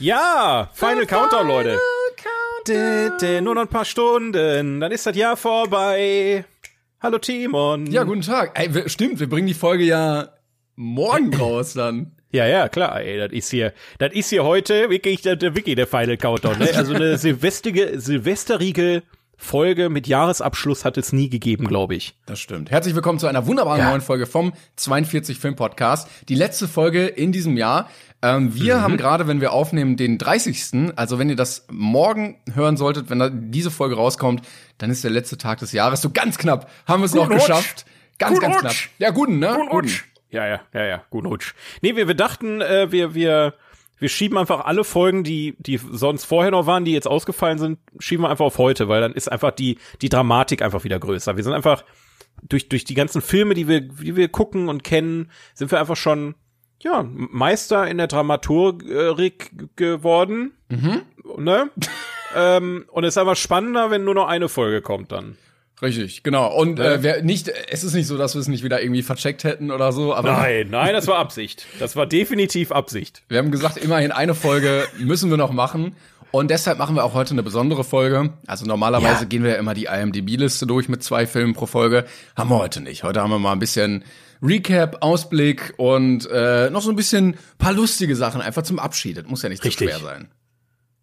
Ja, Final Countdown, Leute. Countdown. Nur noch ein paar Stunden, dann ist das Jahr vorbei. Hallo Timon. Ja, guten Tag. Ey, stimmt, wir bringen die Folge ja morgen raus dann. Ja, ja, klar, ey, das ist hier, das ist hier heute wirklich der, der Wiki, der Final Countdown, ne? Also eine silvestrige, silvesterige Folge mit Jahresabschluss hat es nie gegeben, glaube ich. Das stimmt. Herzlich willkommen zu einer wunderbaren Ja. neuen Folge vom 42 Film Podcast. Die letzte Folge in diesem Jahr. Ähm, wir haben gerade, wenn wir aufnehmen, den 30. Also wenn ihr das morgen hören solltet, wenn da diese Folge rauskommt, dann ist der letzte Tag des Jahres. So ganz knapp haben wir es noch Guten Rutsch. geschafft. Ganz, Guten ganz Rutsch. knapp. Ja, guten, ne? Guten. Ja, ja, ja, ja, gut Rutsch. Nee, wir, wir dachten, äh, wir, wir, wir schieben einfach alle Folgen, die, die sonst vorher noch waren, die jetzt ausgefallen sind, schieben wir einfach auf heute, weil dann ist einfach die, die Dramatik einfach wieder größer. Wir sind einfach, durch, durch die ganzen Filme, die wir, die wir gucken und kennen, sind wir einfach schon, ja, Meister in der Dramaturik geworden. Mhm. Ne? ähm, und es ist einfach spannender, wenn nur noch eine Folge kommt dann. Richtig, genau. Und äh, wer nicht, es ist nicht so, dass wir es nicht wieder irgendwie vercheckt hätten oder so, aber Nein, nein, das war Absicht. Das war definitiv Absicht. Wir haben gesagt, immerhin eine Folge müssen wir noch machen. Und deshalb machen wir auch heute eine besondere Folge. Also normalerweise Ja. gehen wir ja immer die IMDb-Liste durch mit zwei Filmen pro Folge. Haben wir heute nicht. Heute haben wir mal ein bisschen Recap, Ausblick und äh, noch so ein bisschen paar lustige Sachen einfach zum Abschied. Das muss ja nicht Richtig. so schwer sein.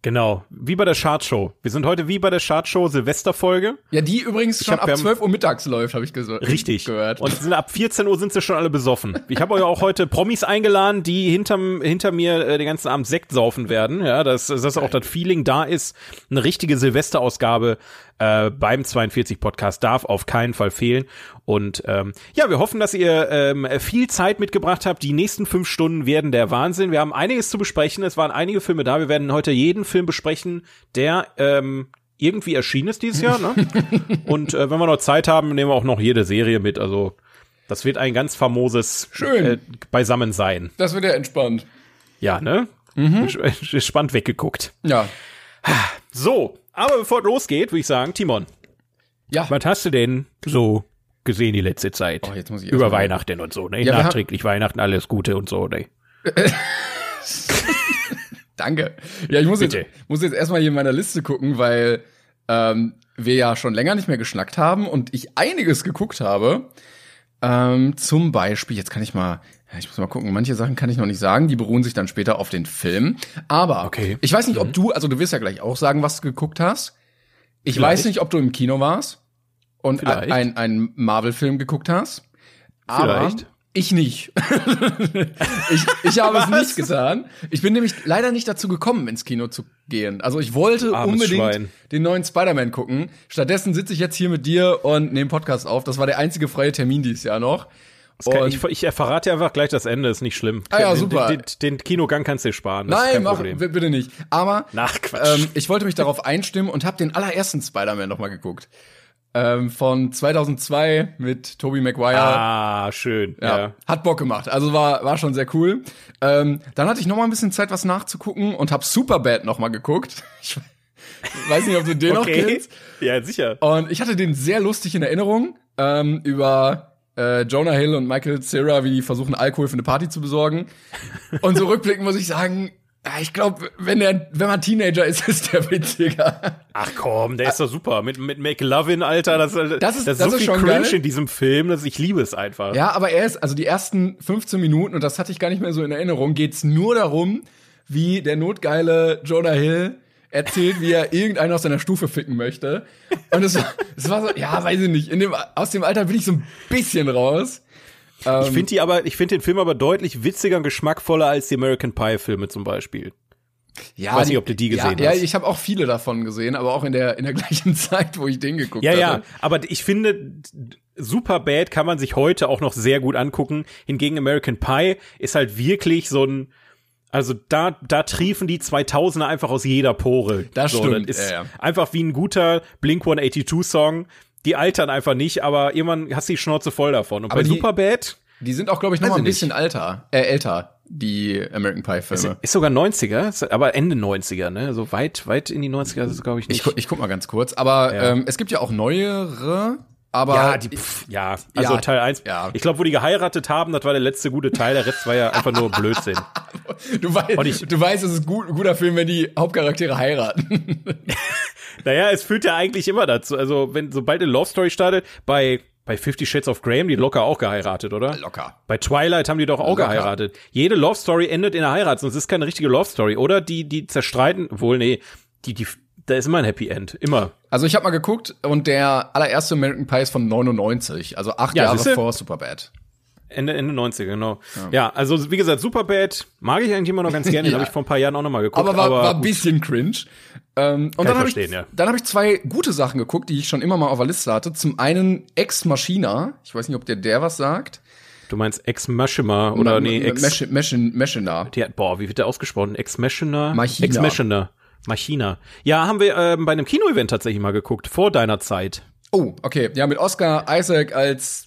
Genau, wie bei der Chartshow. Wir sind heute wie bei der Chartshow Silvesterfolge. Ja, die übrigens schon hab- ab wir haben- 12 Uhr mittags läuft, habe ich ges- Richtig. gehört. Und sind ab 14 Uhr sind sie schon alle besoffen. Ich habe euch auch heute Promis eingeladen, die hinterm, hinter mir äh, den ganzen Abend Sekt saufen werden. Ja, dass, dass auch das Feeling da ist. Eine richtige Silvesterausgabe äh, beim 42 Podcast darf auf keinen Fall fehlen. Und ähm, ja, wir hoffen, dass ihr ähm, viel Zeit mitgebracht habt. Die nächsten fünf Stunden werden der Wahnsinn. Wir haben einiges zu besprechen. Es waren einige Filme da. Wir werden heute jeden Film besprechen, der ähm, irgendwie erschienen ist dieses Jahr. Ne? Und äh, wenn wir noch Zeit haben, nehmen wir auch noch jede Serie mit. Also das wird ein ganz famoses Schön. Äh, Beisammensein. das wird ja entspannt. Ja, ne? Mhm. Spannend weggeguckt. Ja. So, aber bevor es losgeht, würde ich sagen, Timon, Ja. was hast du denn so gesehen die letzte Zeit? Oh, jetzt muss ich Über Weihnachten und so, ne? Ja, Nachträglich Weihnachten, alles Gute und so, ne? Danke. Ja, ich muss Bitte. jetzt, muss jetzt erstmal hier in meiner Liste gucken, weil ähm, wir ja schon länger nicht mehr geschnackt haben und ich einiges geguckt habe. Ähm, zum Beispiel, jetzt kann ich mal, ja, ich muss mal gucken, manche Sachen kann ich noch nicht sagen, die beruhen sich dann später auf den Film. Aber Okay. ich weiß nicht, ob du, also du wirst ja gleich auch sagen, was du geguckt hast. Ich Vielleicht. weiß nicht, ob du im Kino warst und Vielleicht. ein, einen Marvel-Film geguckt hast. Aber Vielleicht. ich nicht. ich, ich habe es nicht getan. Ich bin nämlich leider nicht dazu gekommen, ins Kino zu gehen. Also ich wollte Armes unbedingt Schwein. den neuen Spider-Man gucken. Stattdessen sitze ich jetzt hier mit dir und nehme Podcast auf. Das war der einzige freie Termin dieses Jahr noch. Kann, ich, ich verrate dir einfach gleich das Ende, ist nicht schlimm. Ah ja, den, super. Den, den, den Kinogang kannst du dir sparen. Nein, mach bitte nicht. Aber Ach, ähm, ich wollte mich darauf einstimmen und habe den allerersten Spider-Man noch mal geguckt. Ähm, von 2002 mit Tobey Maguire. ah, schön. Ja, Ja. hat Bock gemacht. Also war war schon sehr cool. Ähm, dann hatte ich noch mal ein bisschen Zeit, was nachzugucken und habe Superbad noch mal geguckt. Ich weiß nicht, ob du den noch Okay. kennst. Ja, sicher. Und ich hatte den sehr lustig in Erinnerung ähm, über äh, Jonah Hill und Michael Cera, wie die versuchen, Alkohol für eine Party zu besorgen. Und so rückblickend muss ich sagen, ich glaube, wenn der, wenn man Teenager ist, ist der witziger. Ach komm, der ist doch super. Mit, mit McLovin, Alter. Das, Das ist- das das so ist viel Cringe geil. in diesem Film, dass ich liebe es einfach. Ja, aber er ist, also die ersten 15 Minuten, und das hatte ich gar nicht mehr so in Erinnerung, geht's nur darum, wie der notgeile Jonah Hill erzählt, wie er irgendeinen aus seiner Stufe ficken möchte. Und es war, es war so, ja, weiß ich nicht, in dem, aus dem Alter bin ich so ein bisschen raus. Ich finde die aber, ich finde den Film aber deutlich witziger und geschmackvoller als die American Pie Filme zum Beispiel. Ja, Weiß nicht, ob du die gesehen ja, hast. Ja, ich habe auch viele davon gesehen, aber auch in der, in der gleichen Zeit, wo ich den geguckt Ja, hatte. ja, aber ich finde, Super Bad kann man sich heute auch noch sehr gut angucken. Hingegen American Pie ist halt wirklich so ein, also da, da triefen die 2000er einfach aus jeder Pore. Das so, stimmt, Das ist ja, ja. einfach wie ein guter Blink 182 Song. Die altern einfach nicht, aber irgendwann hast du die Schnauze voll davon. Und Aber bei die- Superbad Die sind auch, glaube ich, noch mal ein nicht. bisschen alter, äh, älter, die American Pie Filme. ist sogar 90er, ist aber Ende 90er, ne? So weit, weit in die 90er ist es, glaube ich, nicht. Ich, gu- ich guck mal ganz kurz, aber Ja. ähm, es gibt ja auch neuere Aber Ja, die, pff, ja, also Ja, Teil 1. ja. Ich glaube, wo die geheiratet haben, das war der letzte gute Teil. Der Rest war ja einfach nur Blödsinn. du, weißt, ich- du weißt, es ist gut, ein guter Film, wenn die Hauptcharaktere heiraten. Naja, es führt ja eigentlich immer dazu. Also, wenn, sobald eine Love Story startet, bei, bei Fifty Shades of Grey haben die locker auch geheiratet, oder? Locker. Bei Twilight haben die doch auch Locker. geheiratet. Jede Love Story endet in einer Heirat, sonst ist es keine richtige Love Story. Oder die, die zerstreiten, wohl, nee, die, die, da ist immer ein Happy End. Immer. Also ich habe mal geguckt und der allererste American Pie ist von 99, also acht Ja, Jahre siehste? vor Superbad. Ende, Ende 90er, genau. Ja. also wie gesagt, Superbad mag ich eigentlich immer noch ganz gerne. Ja. habe ich vor ein paar Jahren auch noch mal geguckt. Aber war, war ein bisschen cringe. Ähm, und ich dann habe ich, verstehen, ja. dann hab ich zwei gute Sachen geguckt, die ich schon immer mal auf der Liste hatte. Zum einen Ex Machina. Ich weiß nicht, ob der der was sagt. Du meinst Ex Machina oder nee, Ex. Machi- Machin- Machina. Die hat, boah, wie wird der ausgesprochen? Ex? Machina. Ex Machina. Machina. Ja, haben wir ähm, bei einem Kino-Event tatsächlich mal geguckt, vor deiner Zeit. Oh, okay. Ja, mit Oscar Isaac als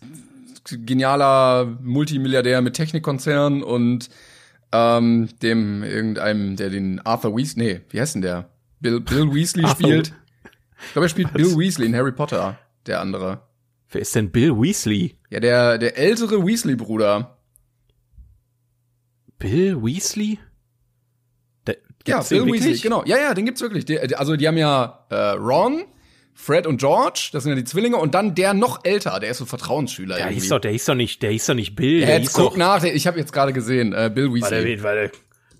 genialer Multimilliardär mit Technikkonzern und ähm, dem irgendeinem, der den Arthur Weasley, nee, wie heißt denn der? Bill, Bill Weasley spielt. Ich glaube, er spielt Bill Weasley in Harry Potter, der andere. Wer ist denn Bill Weasley? Ja, der, der ältere Weasley-Bruder. Bill Weasley? Der, Ja, Bill Weasley, genau. Ja, ja, den gibt's wirklich. Die, also die haben ja äh, Ron, Fred und George, das sind ja die Zwillinge, und dann der noch älter, der ist so Vertrauensschüler Der irgendwie. hieß doch, der hieß doch nicht, der hieß doch nicht Bill, ja, der jetzt guck doch, nach, ich habe jetzt gerade gesehen, äh, Bill Weasley. warte,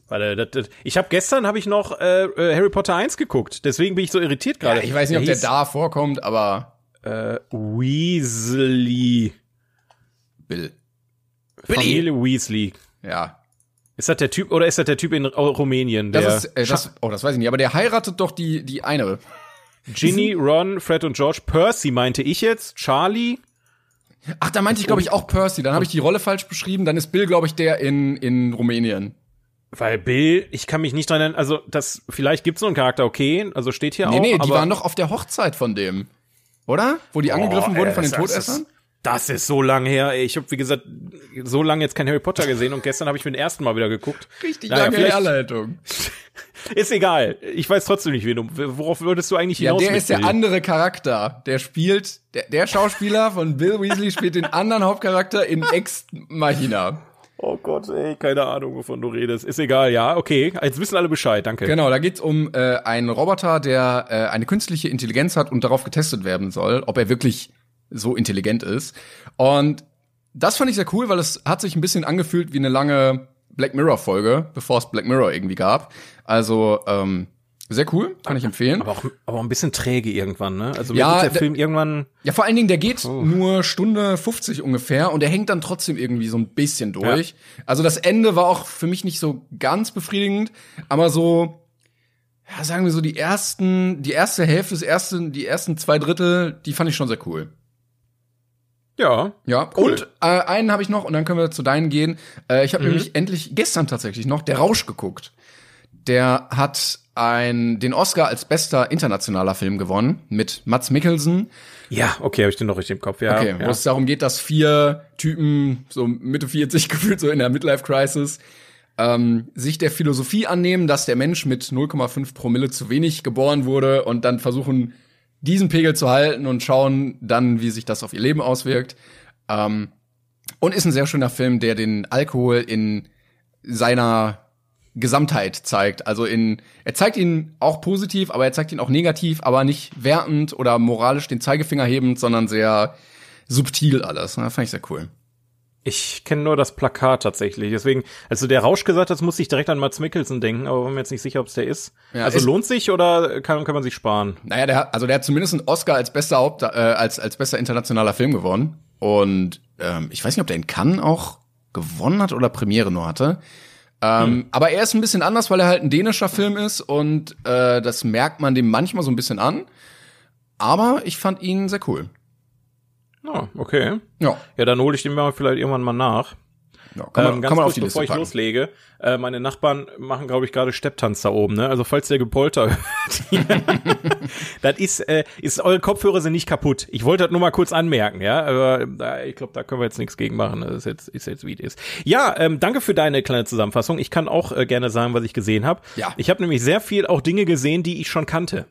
warte, das, das, ich habe gestern habe ich noch äh, äh, Harry Potter 1 geguckt, deswegen bin ich so irritiert Ja, gerade. ich weiß nicht, ob der hieß, da vorkommt, aber äh, Weasley. Bill. Familie Weasley. Ja. Ist das der Typ oder ist das der Typ in Ru- Rumänien, der Das ist, äh, das, oh, das weiß ich nicht, aber der heiratet doch die, die eine. Ginny, Ron, Fred und George, Percy meinte ich jetzt, Charlie, Ach, da meinte ich, glaube ich, auch Percy. Dann habe ich die Rolle falsch beschrieben. Dann ist Bill, glaube ich, der in, in Rumänien. weil Bill, ich kann mich nicht dran erinnern, also das vielleicht gibt's so einen Charakter, okay, also steht hier Nee, auch, nee, die aber waren doch auf der Hochzeit von dem. Oder? Wo die angegriffen Oh, wurden ey, von den Todessern? Das, ist so lang her. Ey. Ich habe wie gesagt so lange jetzt kein Harry Potter gesehen und gestern habe ich mir den ersten Mal wieder geguckt. Richtig Naja, lange vielleicht- Herleitung. Ist egal. Ich weiß trotzdem nicht, wen du, worauf würdest du eigentlich Ja, hinaus der mit ist der andere Charakter. Der spielt, der, der Schauspieler von Bill Weasley spielt den anderen Hauptcharakter in Ex Machina. Oh Gott, ey, keine Ahnung, wovon du redest. Ist egal, ja, okay. Jetzt wissen alle Bescheid, danke. Genau, da geht's um äh, einen Roboter, der äh, eine künstliche Intelligenz hat und darauf getestet werden soll, ob er wirklich so intelligent ist. Und das fand ich sehr cool, weil es hat sich ein bisschen angefühlt wie eine lange Black Mirror Folge, bevor es Black Mirror irgendwie gab. Also ähm, sehr cool, kann ich empfehlen. Aber auch, aber auch ein bisschen träge irgendwann, ne? Also Ja, der der- Film irgendwann Ja, vor allen Dingen, der geht nur Stunde 50 ungefähr und der hängt dann trotzdem irgendwie so ein bisschen durch. Also das Ende war auch für mich nicht so ganz befriedigend, aber so, ja, sagen wir so, die ersten, die erste Hälfte, des ersten, die ersten zwei Drittel, die fand ich schon sehr cool. Ja, Ja, Cool. und äh, einen habe ich noch und dann können wir zu deinen gehen. Äh, ich habe nämlich endlich gestern tatsächlich noch Der Rausch geguckt. Der hat ein, den Oscar als bester internationaler Film gewonnen mit Mats Mikkelsen. ja, okay, habe ich den noch richtig im Kopf. Ja, Okay, ja. wo es darum geht, dass vier Typen, so Mitte 40 gefühlt, so in der Midlife-Crisis, ähm, sich der Philosophie annehmen, dass der Mensch mit 0,5 Promille zu wenig geboren wurde und dann versuchen, diesen Pegel zu halten und schauen dann, wie sich das auf ihr Leben auswirkt. Ähm, und ist ein sehr schöner Film, der den Alkohol in seiner Gesamtheit zeigt. Also in, er zeigt ihn auch positiv, aber er zeigt ihn auch negativ, aber nicht wertend oder moralisch den Zeigefinger hebend, sondern sehr subtil alles. Ne? Fand ich sehr cool. Ich kenne nur das Plakat tatsächlich. Deswegen, als du der Rausch gesagt hast, musste ich direkt an Mats Mikkelsen denken, aber bin mir jetzt nicht sicher, ob es der ist. Ja, also ist- lohnt sich oder kann, kann man sich sparen? Naja, der hat, also der hat zumindest einen Oscar als bester Haupt, äh, als, als bester internationaler Film gewonnen. Und ähm, ich weiß nicht, ob der in Cannes auch gewonnen hat oder Premiere nur hatte. Ähm, Aber er ist ein bisschen anders, weil er halt ein dänischer Film ist und äh, das merkt man dem manchmal so ein bisschen an. Aber ich fand ihn sehr cool. Ah, okay. Ja, Ja, dann hole ich den mal vielleicht irgendwann mal nach. ja kann man, ähm, kann man auf kurz, die Liste bevor ich packen. loslege, äh, meine Nachbarn machen, glaube ich, gerade Stepptanz da oben, ne? Also falls der Gepolter hört. das ist, äh, ist, eure Kopfhörer sind nicht kaputt. Ich wollte das nur mal kurz anmerken, ja. Aber äh, ich glaube, da können wir jetzt nichts gegen machen. Das ist jetzt, ist jetzt wie es ist. Ja, ähm, danke für deine kleine Zusammenfassung. Ich kann auch äh, gerne sagen, was ich gesehen habe. Ja. Ich habe nämlich sehr viel auch Dinge gesehen, die ich schon kannte.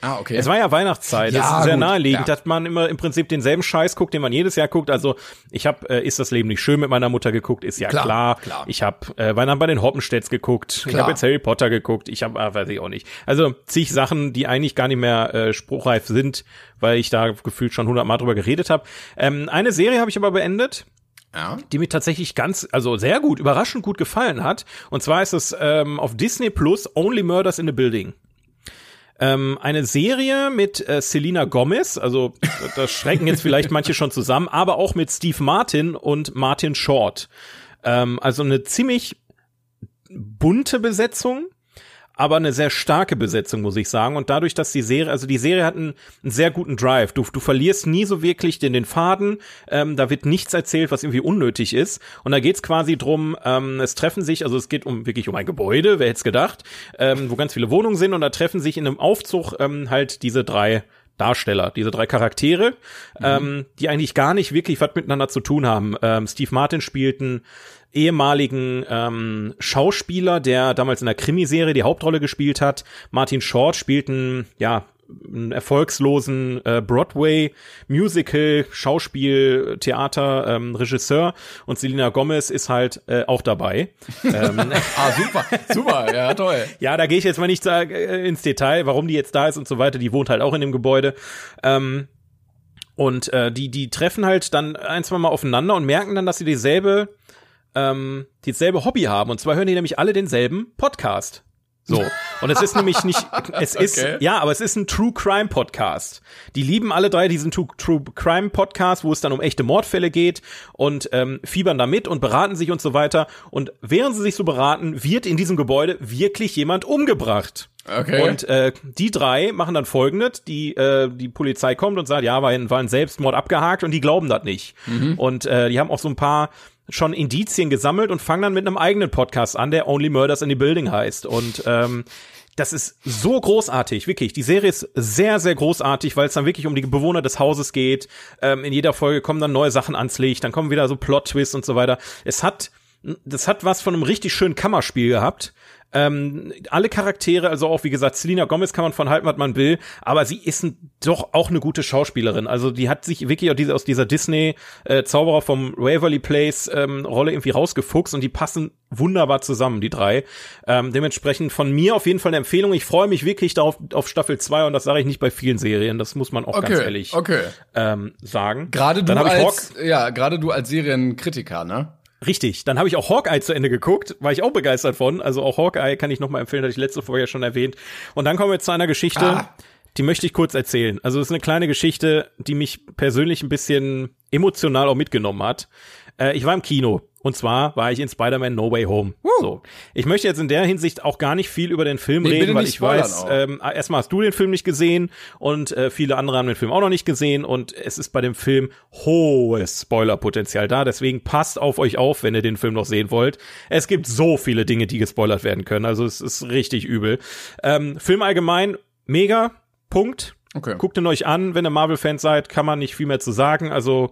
Ah, okay. Es war ja Weihnachtszeit, Ja, das ist sehr gut, naheliegend, ja. dass man immer im Prinzip denselben Scheiß guckt, den man jedes Jahr guckt. Also ich habe äh, Ist das Leben nicht schön mit meiner Mutter geguckt, ist ja Klar, klar. klar. Ich habe äh, Weihnachten bei den Hoppenstedts geguckt, ich Klar. habe jetzt Harry Potter geguckt, ich habe, äh, weiß ich auch nicht. Also zig Sachen, die eigentlich gar nicht mehr äh, spruchreif sind, weil ich da gefühlt schon hundertmal drüber geredet habe. Ähm, eine Serie habe ich aber beendet, Ja. die mir tatsächlich ganz, also sehr gut, überraschend gut gefallen hat. Und zwar ist es ähm, auf Disney Plus Only Murders in the Building. Ähm, eine Serie mit äh, Selena Gomez, also da schrecken jetzt vielleicht manche schon zusammen, aber auch mit Steve Martin und Martin Short. Ähm, also eine ziemlich bunte Besetzung, aber eine sehr starke Besetzung, muss ich sagen. Und dadurch, dass die Serie, also die Serie hat einen, einen sehr guten Drive. Du, du verlierst nie so wirklich den, den Faden. Ähm, da wird nichts erzählt, was irgendwie unnötig ist. Und da geht's quasi drum, ähm, es treffen sich, also es geht um wirklich um ein Gebäude, wer hätte gedacht, ähm, wo ganz viele Wohnungen sind und da treffen sich in einem Aufzug ähm, halt diese drei Darsteller, diese drei Charaktere, ähm, die eigentlich gar nicht wirklich was miteinander zu tun haben. Ähm, Steve Martin spielt einen ehemaligen ähm, Schauspieler, der damals in der Krimiserie die Hauptrolle gespielt hat. Martin Short spielt einen, ja, einen erfolgslosen äh, Broadway Musical Schauspiel Theater ähm, Regisseur und Selena Gomez ist halt äh, auch dabei. ähm, Ah, super, super, ja, toll. ja, da gehe ich jetzt mal nicht äh, ins Detail, warum die jetzt da ist und so weiter. Die wohnt halt auch in dem Gebäude. Ähm, und äh, die, die treffen halt dann ein, zwei Mal aufeinander und merken dann, dass sie dieselbe, ähm, dieselbe Hobby haben. Und zwar hören die nämlich alle denselben Podcast. So. Und es ist nämlich nicht, es ist, Okay. ja, aber es ist ein True Crime Podcast. Die lieben alle drei diesen True, True Crime Podcast, wo es dann um echte Mordfälle geht und ähm, fiebern da mit und beraten sich und so weiter. Und während sie sich so beraten, wird in diesem Gebäude wirklich jemand umgebracht. Okay. Und äh, die drei machen dann folgendes, die äh, die Polizei kommt und sagt, ja, war ein, war ein Selbstmord abgehakt und die glauben das nicht. Und äh, die haben auch so ein paar schon Indizien gesammelt und fangen dann mit einem eigenen Podcast an, der Only Murders in the Building heißt. Und ähm, das ist so großartig, wirklich. Die Serie ist sehr, sehr großartig, weil es dann wirklich um die Bewohner des Hauses geht. Ähm, in jeder Folge kommen dann neue Sachen ans Licht, dann kommen wieder so Plot-Twists und so weiter. Es hat, das hat was von einem richtig schönen Kammerspiel gehabt. Ähm, alle Charaktere, also auch wie gesagt, Selena Gomez kann man von halten, was man will, aber sie ist ein, doch auch eine gute Schauspielerin. Also die hat sich wirklich aus dieser, aus dieser Disney äh, vom Waverly Place ähm, Rolle irgendwie rausgefuchst und die passen wunderbar zusammen, die drei. Ähm, dementsprechend von mir auf jeden Fall eine Empfehlung. Ich freue mich wirklich darauf auf Staffel 2 und das sage ich nicht bei vielen Serien. Das muss man auch ganz Okay, ehrlich okay. ähm, sagen. Gerade du als, ja, gerade du als Serienkritiker, ne? Richtig, dann habe ich auch Hawkeye zu Ende geguckt, war ich auch begeistert von. Also auch Hawkeye kann ich nochmal empfehlen, hatte ich letzte Folge ja schon erwähnt. Und dann kommen wir zu einer Geschichte, Ah. die möchte ich kurz erzählen. Also es ist eine kleine Geschichte, die mich persönlich ein bisschen emotional auch mitgenommen hat. Äh, ich war im Kino und zwar war ich in Spider-Man No Way Home. So, ich möchte jetzt in der Hinsicht auch gar nicht viel über den Film Nee, reden, weil ich weiß, auch. ähm, erstmal hast du den Film nicht gesehen und äh, viele andere haben den Film auch noch nicht gesehen und es ist bei dem Film hohes Spoilerpotenzial da. Deswegen passt auf euch auf, wenn ihr den Film noch sehen wollt. Es gibt so viele Dinge, die gespoilert werden können. Also es ist richtig übel. Ähm, Film allgemein mega. Punkt. Okay. Guckt ihn euch an, wenn ihr Marvel-Fans seid, kann man nicht viel mehr zu sagen. Also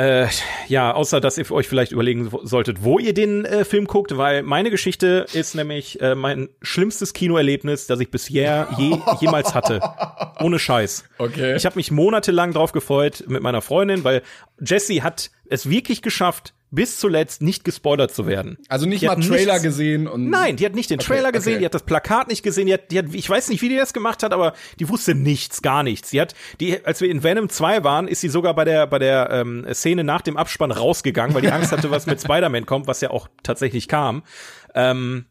äh, ja, außer dass ihr euch vielleicht überlegen solltet, wo ihr den äh, Film guckt, weil meine Geschichte ist nämlich äh, mein schlimmstes Kinoerlebnis, das ich bisher je, jemals hatte. Ohne Scheiß. Okay. Ich habe mich monatelang drauf gefreut mit meiner Freundin, weil Jessie hat es wirklich geschafft, bis zuletzt nicht gespoilert zu werden. Also nicht Die mal Trailer nichts- gesehen und. Nein, die hat nicht den Trailer gesehen, okay. die hat das Plakat nicht gesehen, die hat, die hat, ich weiß nicht, wie die das gemacht hat, aber die wusste nichts, gar nichts. Die hat, die, als wir in Venom 2 waren, ist sie sogar bei der, bei der ähm, Szene nach dem Abspann rausgegangen, weil die Angst hatte, was mit Spider-Man kommt, was ja auch tatsächlich kam. Ähm,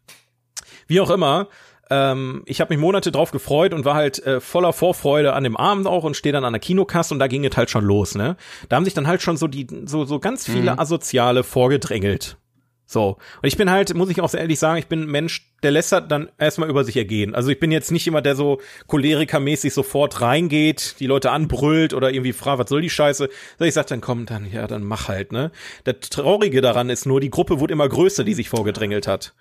wie auch immer, ähm, ich habe mich Monate drauf gefreut und war halt äh, voller Vorfreude an dem Abend auch und stehe dann an der Kinokasse und da ging es halt schon los, ne? Da haben sich dann halt schon so die so so ganz viele Asoziale vorgedrängelt. So. Und ich bin halt, muss ich auch sehr ehrlich sagen, ich bin ein Mensch, der lässt das dann erstmal über sich ergehen. Also ich bin jetzt nicht jemand, der so cholerikermäßig sofort reingeht, die Leute anbrüllt oder irgendwie fragt, was soll die Scheiße? So, ich sag dann, komm, dann, ja, dann mach halt, ne? Das Traurige daran ist nur, die Gruppe wurde immer größer, die sich vorgedrängelt hat.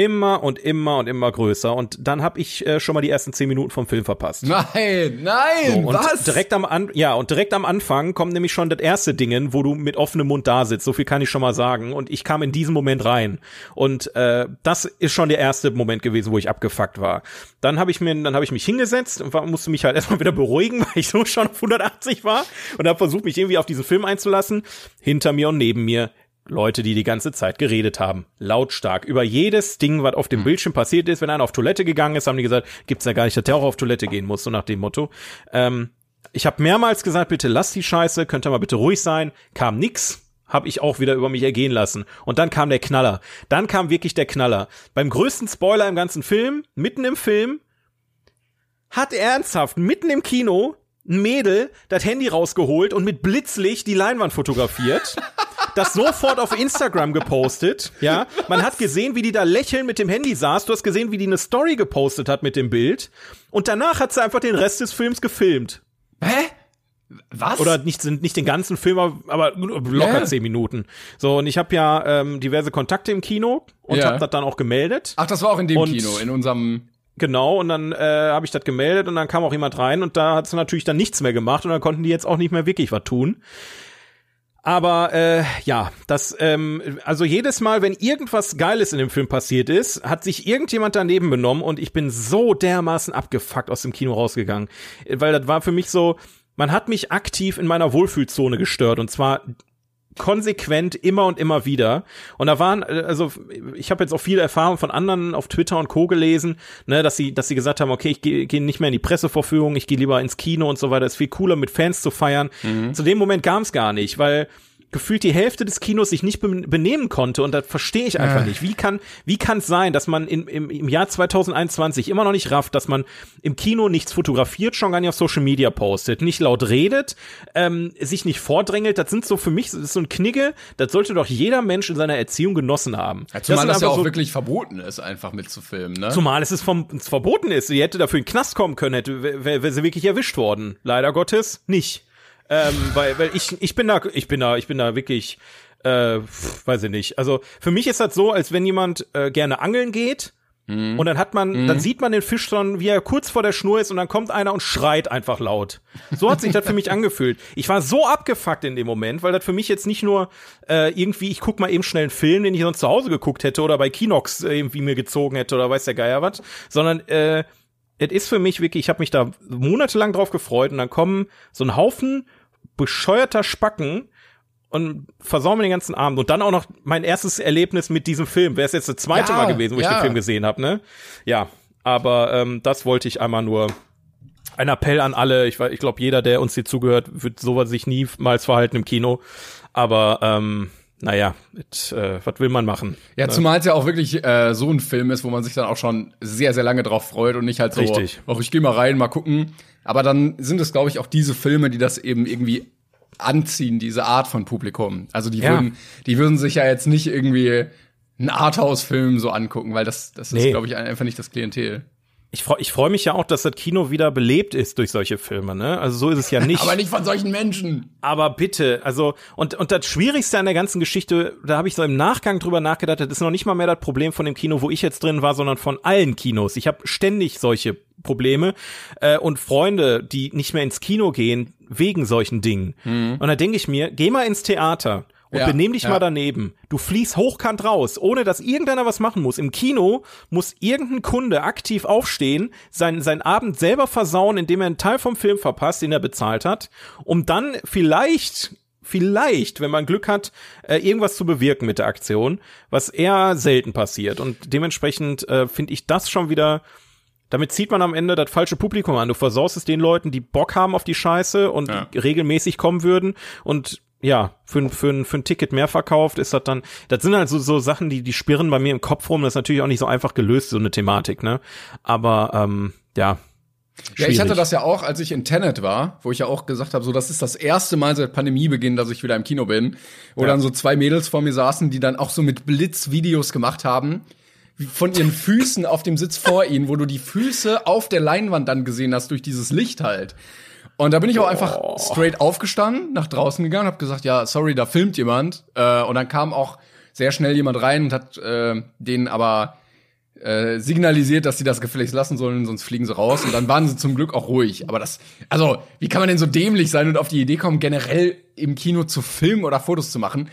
Immer und immer und immer größer. Und dann habe ich äh, schon mal die ersten zehn Minuten vom Film verpasst. Nein, nein, So, und was? direkt am an ja und direkt am Anfang kommt nämlich schon das erste Dingen, wo du mit offenem Mund da sitzt. So viel kann ich schon mal sagen. Und ich kam in diesen Moment rein. Und äh, das ist schon der erste Moment gewesen, wo ich abgefuckt war. Dann habe ich mir, dann habe ich mich hingesetzt und war, musste mich halt erstmal wieder beruhigen, weil ich so schon auf 180 war und habe versucht, mich irgendwie auf diesen Film einzulassen. Hinter mir und neben mir Leute, die die ganze Zeit geredet haben. Lautstark. Über jedes Ding, was auf dem Bildschirm passiert ist. Wenn einer auf Toilette gegangen ist, haben die gesagt, gibt's ja gar nicht, dass der auch auf Toilette gehen muss, so nach dem Motto. Ähm, ich habe mehrmals gesagt, bitte lasst die Scheiße, könnt ihr mal bitte ruhig sein. Kam nix. Hab ich auch wieder über mich ergehen lassen. Und dann kam der Knaller. Dann kam wirklich der Knaller. Beim größten Spoiler im ganzen Film, mitten im Film, hat ernsthaft mitten im Kino ein Mädel das Handy rausgeholt und mit Blitzlicht die Leinwand fotografiert. das sofort auf Instagram gepostet, ja. Man hat gesehen, wie die da lächeln mit dem Handy saß. Du hast gesehen, wie die eine Story gepostet hat mit dem Bild. Und danach hat sie einfach den Rest des Films gefilmt. Hä? Was? Oder nicht, sind nicht den ganzen Film, aber locker zehn Minuten. So, und ich habe ja ähm, diverse Kontakte im Kino und Ja. habe das dann auch gemeldet. Ach, das war auch in dem Und- Kino, in unserem. Genau, und dann äh, habe ich das gemeldet und dann kam auch jemand rein und da hat sie natürlich dann nichts mehr gemacht und dann konnten die jetzt auch nicht mehr wirklich was tun. Aber äh, ja, das, ähm, also jedes Mal, wenn irgendwas Geiles in dem Film passiert ist, hat sich irgendjemand daneben benommen und ich bin so dermaßen abgefuckt aus dem Kino rausgegangen. Weil das war für mich so, man hat mich aktiv in meiner Wohlfühlzone gestört und zwar konsequent immer und immer wieder. Und da waren, äh, also ich habe jetzt auch viele Erfahrungen von anderen auf Twitter und Co. gelesen, ne, dass sie, dass sie gesagt haben, okay, ich gehe geh nicht mehr in die Pressevorführung, ich gehe lieber ins Kino und so weiter. ist viel cooler, mit Fans zu feiern. Zu dem Moment kam es gar nicht, weil gefühlt die Hälfte des Kinos sich nicht be- benehmen konnte und das verstehe ich einfach Äh. nicht. Wie kann wie kann es sein, dass man in, im, im Jahr 2021 immer noch nicht rafft, dass man im Kino nichts fotografiert, schon gar nicht auf Social Media postet, nicht laut redet, ähm, sich nicht vordrängelt, das sind so für mich das ist so ein Knigge, das sollte doch jeder Mensch in seiner Erziehung genossen haben. Ja, zumal sind das, ja auch so- wirklich verboten ist, einfach mitzufilmen, ne? Zumal es ist vom, es verboten ist. Sie hätte dafür in den Knast kommen können, hätte, wäre wär sie wirklich erwischt worden. Leider Gottes nicht. Ähm, weil, weil ich, ich bin da, ich bin da, ich bin da wirklich, äh, weiß ich nicht. Also für mich ist das so, als wenn jemand äh, gerne angeln geht und dann hat man, dann sieht man den Fisch schon, wie er kurz vor der Schnur ist und dann kommt einer und schreit einfach laut. So hat sich das für mich angefühlt. Ich war so abgefuckt in dem Moment, weil das für mich jetzt nicht nur äh, irgendwie, ich guck mal eben schnell einen Film, den ich sonst zu Hause geguckt hätte oder bei Kinox äh, irgendwie mir gezogen hätte oder weiß der Geier was, sondern äh, es ist für mich wirklich, ich habe mich da monatelang drauf gefreut und dann kommen so ein Haufen bescheuerter Spacken und versauen mir den ganzen Abend. Und dann auch noch mein erstes Erlebnis mit diesem Film. Wäre es jetzt das zweite Ja, Mal gewesen, wo ich ja. den Film gesehen habe, ne? Ja, aber ähm, das wollte ich einmal nur ein Appell an alle. Ich, ich glaube, jeder, der uns hier zugehört, wird sowas sich niemals verhalten im Kino. Aber ähm, naja, mit, äh, was will man machen? Ja, ne? zumal es ja auch wirklich äh, so ein Film ist, wo man sich dann auch schon sehr, sehr lange drauf freut und nicht halt so, Richtig. ach, ich gehe mal rein, mal gucken. Aber dann sind es, glaube ich, auch diese Filme, die das eben irgendwie anziehen, diese Art von Publikum. Also die Ja. würden, die würden sich ja jetzt nicht irgendwie einen Arthouse-Film so angucken, weil das, das ist, Nee. glaube ich, einfach nicht das Klientel. Ich freue ich freu mich ja auch, dass das Kino wieder belebt ist durch solche Filme, ne? Also so ist es ja nicht. Aber nicht von solchen Menschen. Aber bitte, also, und, und das Schwierigste an der ganzen Geschichte, da habe ich so im Nachgang drüber nachgedacht, das ist noch nicht mal mehr das Problem von dem Kino, wo ich jetzt drin war, sondern von allen Kinos. Ich habe ständig solche Probleme äh, und Freunde, die nicht mehr ins Kino gehen, wegen solchen Dingen. Und da denke ich mir, geh mal ins Theater. Und Ja, benehm dich ja. mal daneben. Du fließt hochkant raus, ohne dass irgendeiner was machen muss. Im Kino muss irgendein Kunde aktiv aufstehen, seinen, seinen Abend selber versauen, indem er einen Teil vom Film verpasst, den er bezahlt hat, um dann vielleicht, vielleicht, wenn man Glück hat, äh, irgendwas zu bewirken mit der Aktion, was eher selten passiert. Und dementsprechend äh, finde ich das schon wieder damit zieht man am Ende das falsche Publikum an. Du versaust es den Leuten, die Bock haben auf die Scheiße und Ja. die regelmäßig kommen würden und ja, für, ein- für, ein- für ein Ticket mehr verkauft, ist das dann, das sind halt so, so Sachen, die, die spirren bei mir im Kopf rum. Das ist natürlich auch nicht so einfach gelöst, so eine Thematik, ne? Aber, ähm, ja. Ja, ich hatte schwierig. das ja auch, als ich in Tenet war, wo ich ja auch gesagt habe, so das ist das erste Mal seit Pandemiebeginn, dass ich wieder im Kino bin, wo Ja. dann so zwei Mädels vor mir saßen, die dann auch so mit Blitzvideos gemacht haben von ihren Füßen auf dem Sitz vor ihnen, wo du die Füße auf der Leinwand dann gesehen hast durch dieses Licht halt. Und da bin ich auch einfach straight aufgestanden, nach draußen gegangen, habe gesagt, ja, sorry, da filmt jemand. Äh, und dann kam auch sehr schnell jemand rein und hat äh, denen aber äh, signalisiert, dass sie das gefälligst lassen sollen, sonst fliegen sie raus. Und dann waren sie zum Glück auch ruhig. Aber das, also, wie kann man denn so dämlich sein und auf die Idee kommen, generell im Kino zu filmen oder Fotos zu machen?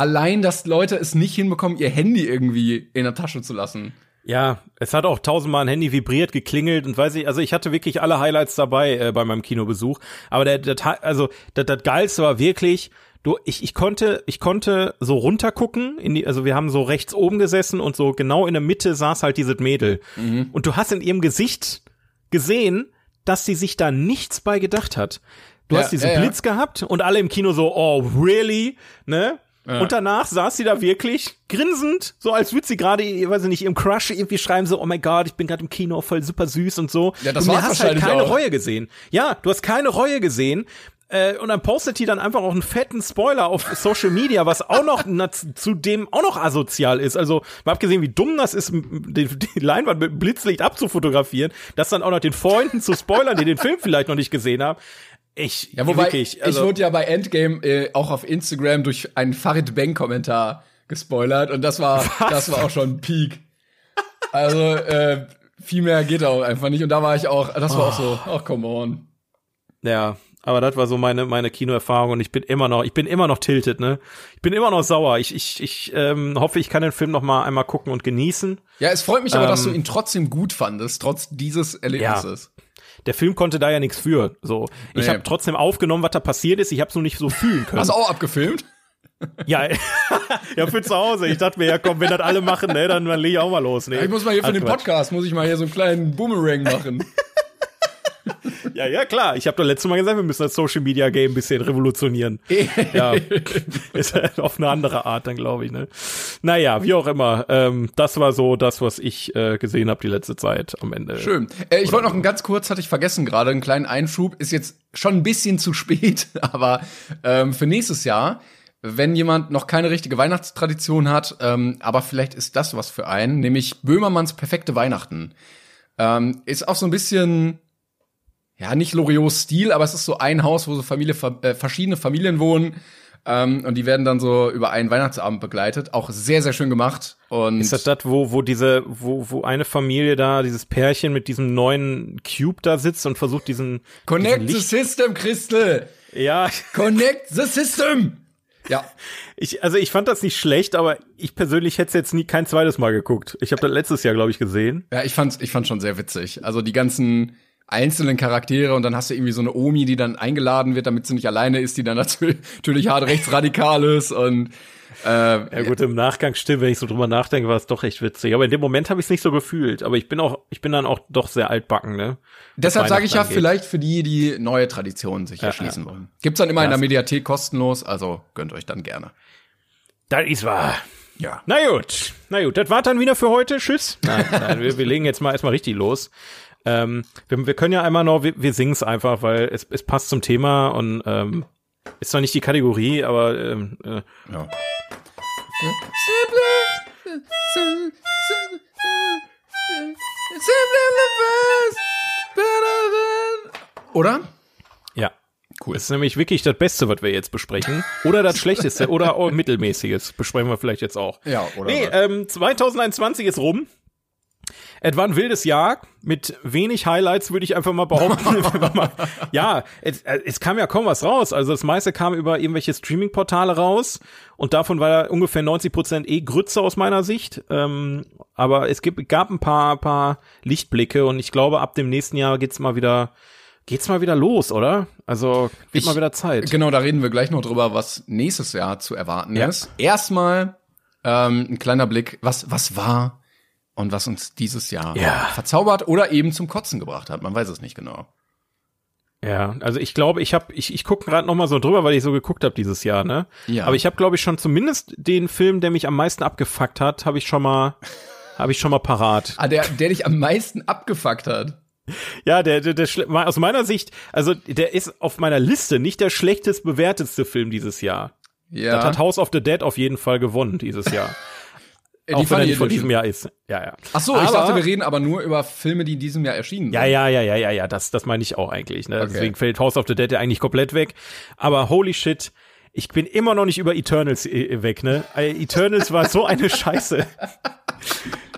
Allein, dass Leute es nicht hinbekommen, ihr Handy irgendwie in der Tasche zu lassen. Ja, es hat auch tausendmal ein Handy vibriert, geklingelt und weiß ich, also ich hatte wirklich alle Highlights dabei äh, bei meinem Kinobesuch. Aber der, der also das, das Geilste war wirklich, du, ich, ich konnte, ich konnte so runtergucken, in die, also wir haben so rechts oben gesessen und so genau in der Mitte saß halt dieses Mädel. Mhm. Und du hast in ihrem Gesicht gesehen, dass sie sich da nichts bei gedacht hat. Du ja, hast diesen ja, Blitz gehabt und alle im Kino so, oh, really? Ne? Ja. Und danach saß sie da wirklich grinsend, so als würde sie gerade, weiß ich nicht, ihrem Crush irgendwie schreiben, so, oh mein Gott, ich bin gerade im Kino, voll super süß und so. Ja, das du war's hast halt keine auch. Reue gesehen. Ja, du hast keine Reue gesehen. Äh, und dann postet die dann einfach auch einen fetten Spoiler auf Social Media, was auch noch zudem auch noch asozial ist. Also, mal abgesehen, wie dumm das ist, die, die Leinwand mit Blitzlicht abzufotografieren, das dann auch noch den Freunden zu spoilern, die den Film vielleicht noch nicht gesehen haben. Ich, ja, wobei, wirklich, also, ich wurde ja bei Endgame äh, auch auf Instagram durch einen Farid Bang Kommentar gespoilert und das war, was? das war auch schon ein Peak. Also, äh, viel mehr geht auch einfach nicht und da war ich auch, das war oh. auch so, ach, come on. Ja, aber das war so meine meine Kinoerfahrung und ich bin immer noch ich bin immer noch tilted ne ich bin immer noch sauer ich ich ich ähm, hoffe ich kann den Film noch mal einmal gucken und genießen ja es freut mich aber dass du ähm, ihn trotzdem gut fandest trotz dieses Erlebnisses ja der Film konnte da ja nichts für. So, ich nee. habe trotzdem aufgenommen, was da passiert ist. Ich habe es nur nicht so fühlen können. Hast du auch abgefilmt? Ja, ja, für zu Hause. Ich dachte mir, ja komm, wenn das alle machen, ne, dann, dann leg ich auch mal los. Ne? Ja, ich muss mal hier für den Podcast, muss ich mal hier so einen kleinen Boomerang machen. Ja, ja, klar. Ich habe doch letztes Mal gesagt, wir müssen das Social Media Game ein bisschen revolutionieren. ja. Ist halt auf eine andere Art dann, glaube ich, ne? Naja, wie auch immer. Ähm, das war so das, was ich äh, gesehen habe die letzte Zeit am Ende. Schön. Äh, ich wollte noch ein ganz kurz, hatte ich vergessen gerade, einen kleinen Einschub. Ist jetzt schon ein bisschen zu spät, aber ähm, für nächstes Jahr wenn jemand noch keine richtige Weihnachtstradition hat, ähm, aber vielleicht ist das was für einen, nämlich Böhmermanns perfekte Weihnachten. Ähm, ist auch so ein bisschen ja, nicht Loriots Stil, aber es ist so ein Haus, wo so Familie, äh, verschiedene Familien wohnen. Ähm, und die werden dann so über einen Weihnachtsabend begleitet. Auch sehr, sehr schön gemacht. Und ist das das, wo, wo diese, wo, wo eine Familie da, dieses Pärchen mit diesem neuen Cube da sitzt und versucht diesen. Connect diesen the system, Christel! Ja. Connect the system! Ja. Ich, also ich fand das nicht schlecht, aber ich persönlich hätte es jetzt nie kein zweites Mal geguckt. Ich habe das letztes Jahr, glaube ich, gesehen. Ja, ich fand's, ich fand's schon sehr witzig. Also die ganzen, einzelnen Charaktere und dann hast du irgendwie so eine Omi, die dann eingeladen wird, damit sie nicht alleine ist, die dann natürlich hart rechtsradikal ist und äh, ja gut, im Nachgang stimmt, wenn ich so drüber nachdenke, war es doch echt witzig. Aber in dem Moment habe ich es nicht so gefühlt. Aber ich bin auch, ich bin dann auch doch sehr altbacken, ne? Deshalb sage ich ja angeht. vielleicht für die, die neue Traditionen sich ja, erschließen ja. wollen. Gibt's dann immer ja, in der Mediathek kostenlos, also gönnt euch dann gerne. Das ist wahr. Ja. Na gut, na gut, das war dann wieder für heute. Tschüss. Nein, nein wir, wir legen jetzt mal erstmal richtig los. Ähm, wir, wir können ja einmal noch, wir, wir singen es einfach, weil es, es passt zum Thema und ähm, ist zwar nicht die Kategorie, aber ähm, äh, ja. Oder? Ja. Cool. Das ist nämlich wirklich das Beste, was wir jetzt besprechen. Oder das Schlechteste oder auch Mittelmäßiges besprechen wir vielleicht jetzt auch. Ja, oder? Nee, ähm, 2021 ist rum. Es war ein wildes Jahr mit wenig Highlights, würde ich einfach mal behaupten. ja, es, es, kam ja kaum was raus. Also das meiste kam über irgendwelche Streaming-Portale raus und davon war ja ungefähr 90 Prozent eh Grütze aus meiner Sicht. Ähm, aber es gibt, gab ein paar, paar Lichtblicke und ich glaube, ab dem nächsten Jahr geht's mal wieder geht's mal wieder los, oder? Also wird ich, mal wieder Zeit. Genau, da reden wir gleich noch drüber, was nächstes Jahr zu erwarten ja. ist. Erstmal ähm, ein kleiner Blick, was was war und was uns dieses Jahr ja. verzaubert oder eben zum Kotzen gebracht hat. Man weiß es nicht genau. Ja, also ich glaube, ich habe ich ich gucke gerade noch mal so drüber, weil ich so geguckt habe dieses Jahr, ne? Ja. Aber ich habe glaube ich schon zumindest den Film, der mich am meisten abgefuckt hat, habe ich schon mal habe ich schon mal parat. Ah, der der dich am meisten abgefuckt hat. Ja, der, der, der aus meiner Sicht, also der ist auf meiner Liste nicht der schlechtest bewertetste Film dieses Jahr. Ja. Das hat House of the Dead auf jeden Fall gewonnen dieses Jahr. Äh, die auch wenn er nicht von diesem Jahr ist. Ja, ja. Ach so, aber, ich dachte, wir reden aber nur über Filme, die in diesem Jahr erschienen sind. Ja, ja, ja, ja, ja, ja, das, das meine ich auch eigentlich. Ne? Okay. Deswegen fällt House of the Dead ja eigentlich komplett weg. Aber holy shit, ich bin immer noch nicht über Eternals äh, weg, ne? Äh, Eternals war so eine Scheiße.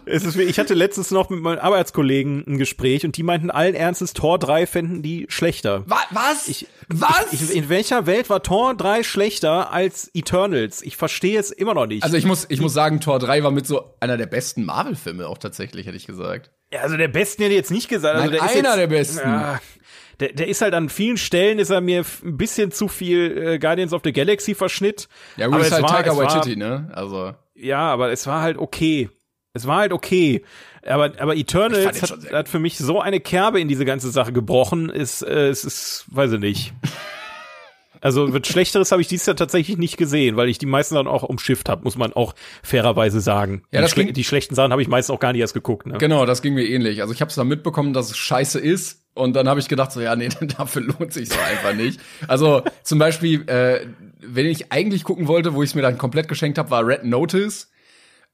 Es ist, ich hatte letztens noch mit meinen Arbeitskollegen ein Gespräch und die meinten allen Ernstes, Tor 3 fänden die schlechter. Wa was? Ich, was? Ich, in welcher Welt war Tor 3 schlechter als Eternals? Ich verstehe es immer noch nicht. also ich muss, ich muss sagen, Tor 3 war mit so einer der besten Marvel-Filme auch tatsächlich, hätte ich gesagt. Ja, also der besten hätte ich jetzt nicht gesagt. Also Nein, der ist einer jetzt, der besten. Ja, der, der ist halt an vielen Stellen ist er mir ein bisschen zu viel äh, Guardians of the Galaxy Verschnitt. Ja, gut, aber ist es halt war, war, Waititi, ne? Also. Ja, aber es war halt okay. Es war halt okay. Aber, aber Eternals hat, hat für mich so eine Kerbe in diese ganze Sache gebrochen, ist, äh, es ist, weiß ich nicht. Also wird Schlechteres habe ich dieses Jahr tatsächlich nicht gesehen, weil ich die meisten dann auch umschifft habe, muss man auch fairerweise sagen. Ja, die, das schle ging- die schlechten Sachen habe ich meistens auch gar nicht erst geguckt. Ne? Genau, das ging mir ähnlich. Also ich habe es dann mitbekommen, dass es scheiße ist. Und dann habe ich gedacht, so ja, nee, dafür lohnt sich so einfach nicht. Also zum Beispiel, äh, wenn ich eigentlich gucken wollte, wo ich es mir dann komplett geschenkt habe, war Red Notice.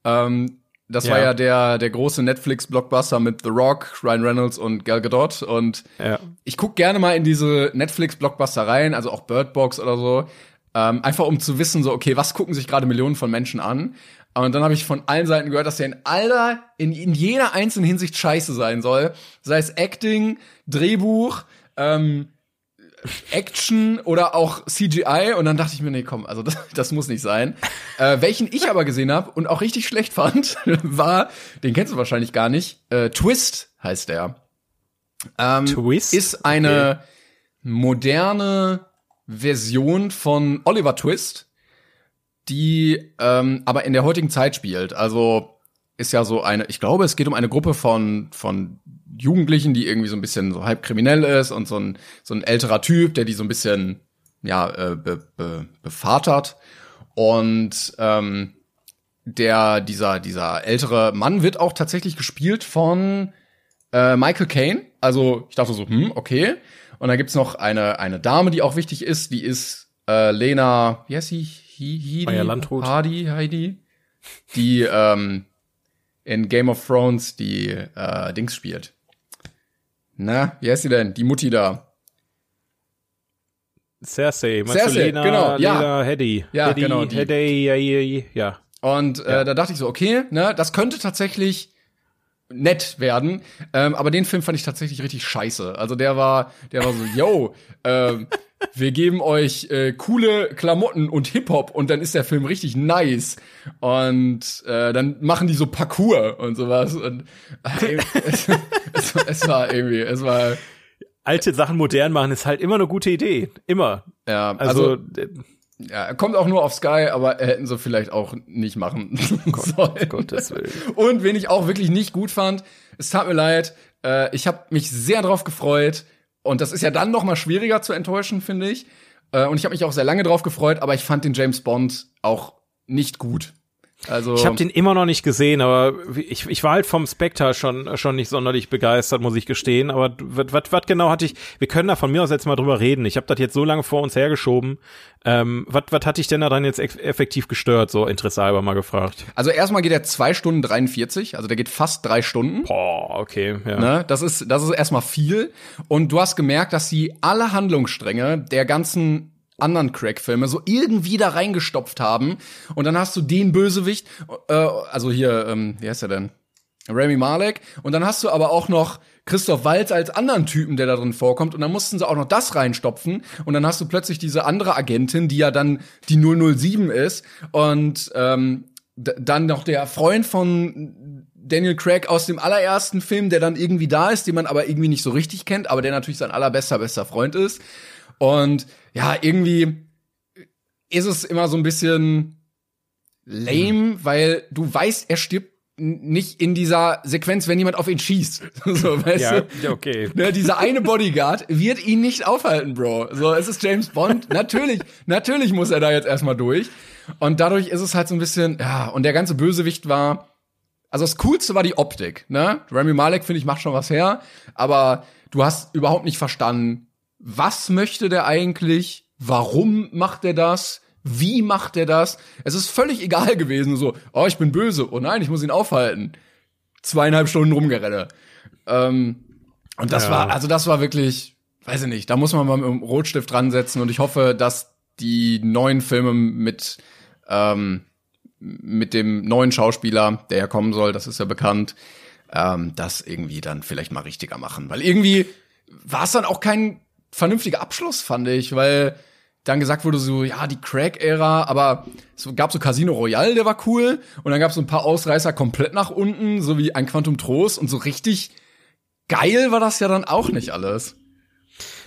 Ähm, das Ja. war ja der, der große Netflix-Blockbuster mit The Rock, Ryan Reynolds und Gal Gadot. Und Ja. ich guck gerne mal in diese Netflix-Blockbuster rein, also auch Bird Box oder so, ähm, einfach um zu wissen, so, okay, was gucken sich gerade Millionen von Menschen an? Und dann habe ich von allen Seiten gehört, dass der in aller, in, in jeder einzelnen Hinsicht scheiße sein soll. Sei es Acting, Drehbuch, ähm, Action oder auch CGI. Und dann dachte ich mir, nee, komm, also das, das muss nicht sein. Äh, welchen ich aber gesehen habe und auch richtig schlecht fand, war, den kennst du wahrscheinlich gar nicht, äh, Twist heißt der. Ähm, Twist? ist eine moderne Version von Oliver Twist, die ähm, aber in der heutigen Zeit spielt. Also ist ja so eine, ich glaube, es geht um eine Gruppe von von Jugendlichen, die irgendwie so ein bisschen so halb kriminell ist und so ein so ein älterer Typ, der die so ein bisschen ja äh, be, be, bevatert und ähm, der dieser dieser ältere Mann wird auch tatsächlich gespielt von äh, Michael Caine. Also ich dachte so, hm, okay. Und dann gibt's noch eine eine Dame, die auch wichtig ist. Die ist äh, Lena, wie heißt sie? Heidi? Hardy, Heidi. Die ähm, in Game of Thrones die äh, Dings spielt. Na, wie heißt sie denn? Die Mutti da. Cersei, Cersei, Lena, genau, ja. Lena Headey. Ja, Headey, genau, die. Headey, ja, ja, ja. Und äh, Ja. da dachte ich so, okay, ne, das könnte tatsächlich nett werden. Ähm, aber den Film fand ich tatsächlich richtig scheiße. Also der war, der war so, yo, ähm, wir geben euch äh, coole Klamotten und Hip-Hop und dann ist der Film richtig nice. Und äh, dann machen die so Parkour und sowas. Und äh, es, es, es war irgendwie, es war, Alte Sachen modern machen ist halt immer eine gute Idee. Immer. ja, Also, also, ja, kommt auch nur auf Sky, aber hätten sie vielleicht auch nicht machen sollen. Gottes Willen. Und wen ich auch wirklich nicht gut fand, es tat mir leid, äh, ich habe mich sehr drauf gefreut und das ist ja dann noch mal schwieriger zu enttäuschen, finde ich. Äh, und ich habe mich auch sehr lange drauf gefreut, aber ich fand den James Bond auch nicht gut. Also Ich habe den immer noch nicht gesehen, aber ich, ich war halt vom Spectre schon schon nicht sonderlich begeistert, muss ich gestehen. Aber was genau hatte ich? Wir können da von mir aus jetzt mal drüber reden. Ich habe das jetzt so lange vor uns hergeschoben. Ähm, was hatte ich denn da dann jetzt effektiv gestört? So interessehalber mal gefragt. also erstmal geht er zwei Stunden 43, also der geht fast drei Stunden. Boah, okay, ja. Ne? Das ist, das ist erstmal viel. Und du hast gemerkt, dass sie alle Handlungsstränge der ganzen anderen Crack-Filme so irgendwie da reingestopft haben. Und dann hast du den Bösewicht, äh, also hier, ähm, wie heißt er denn? Remy Malek. Und dann hast du aber auch noch Christoph Waltz als anderen Typen, der da drin vorkommt. Und dann mussten sie auch noch das reinstopfen. Und dann hast du plötzlich diese andere Agentin, die ja dann die 007 ist. Und ähm, dann noch der Freund von Daniel Craig aus dem allerersten Film, der dann irgendwie da ist, den man aber irgendwie nicht so richtig kennt, aber der natürlich sein allerbester, bester Freund ist. Und ja, irgendwie ist es immer so ein bisschen lame, weil du weißt, er stirbt nicht in dieser Sequenz, wenn jemand auf ihn schießt. so, weißt Ja, du? ja, okay. Ne, dieser eine Bodyguard wird ihn nicht aufhalten, Bro. So, es ist James Bond. natürlich, natürlich muss er da jetzt erstmal durch. Und dadurch ist es halt so ein bisschen, ja, und der ganze Bösewicht war, also das Coolste war die Optik, ne? Rami Malek, finde ich, macht schon was her, aber du hast überhaupt nicht verstanden, was möchte der eigentlich? Warum macht er das? Wie macht er das? Es ist völlig egal gewesen, so, oh, ich bin böse, oh nein, ich muss ihn aufhalten. Zweieinhalb Stunden rumgerenne. Ähm, und das Ja. war, also das war wirklich, weiß ich nicht, da muss man mal mit dem Rotstift dran setzen und ich hoffe, dass die neuen Filme mit, ähm, mit dem neuen Schauspieler, der ja kommen soll, das ist ja bekannt, ähm, das irgendwie dann vielleicht mal richtiger machen. Weil irgendwie war es dann auch kein vernünftiger Abschluss, fand ich, weil dann gesagt wurde so, ja, die Crack-Ära, aber es gab so Casino Royale, der war cool, und dann gab es so ein paar Ausreißer komplett nach unten, so wie ein Quantum Trost, und so richtig geil war das ja dann auch nicht alles.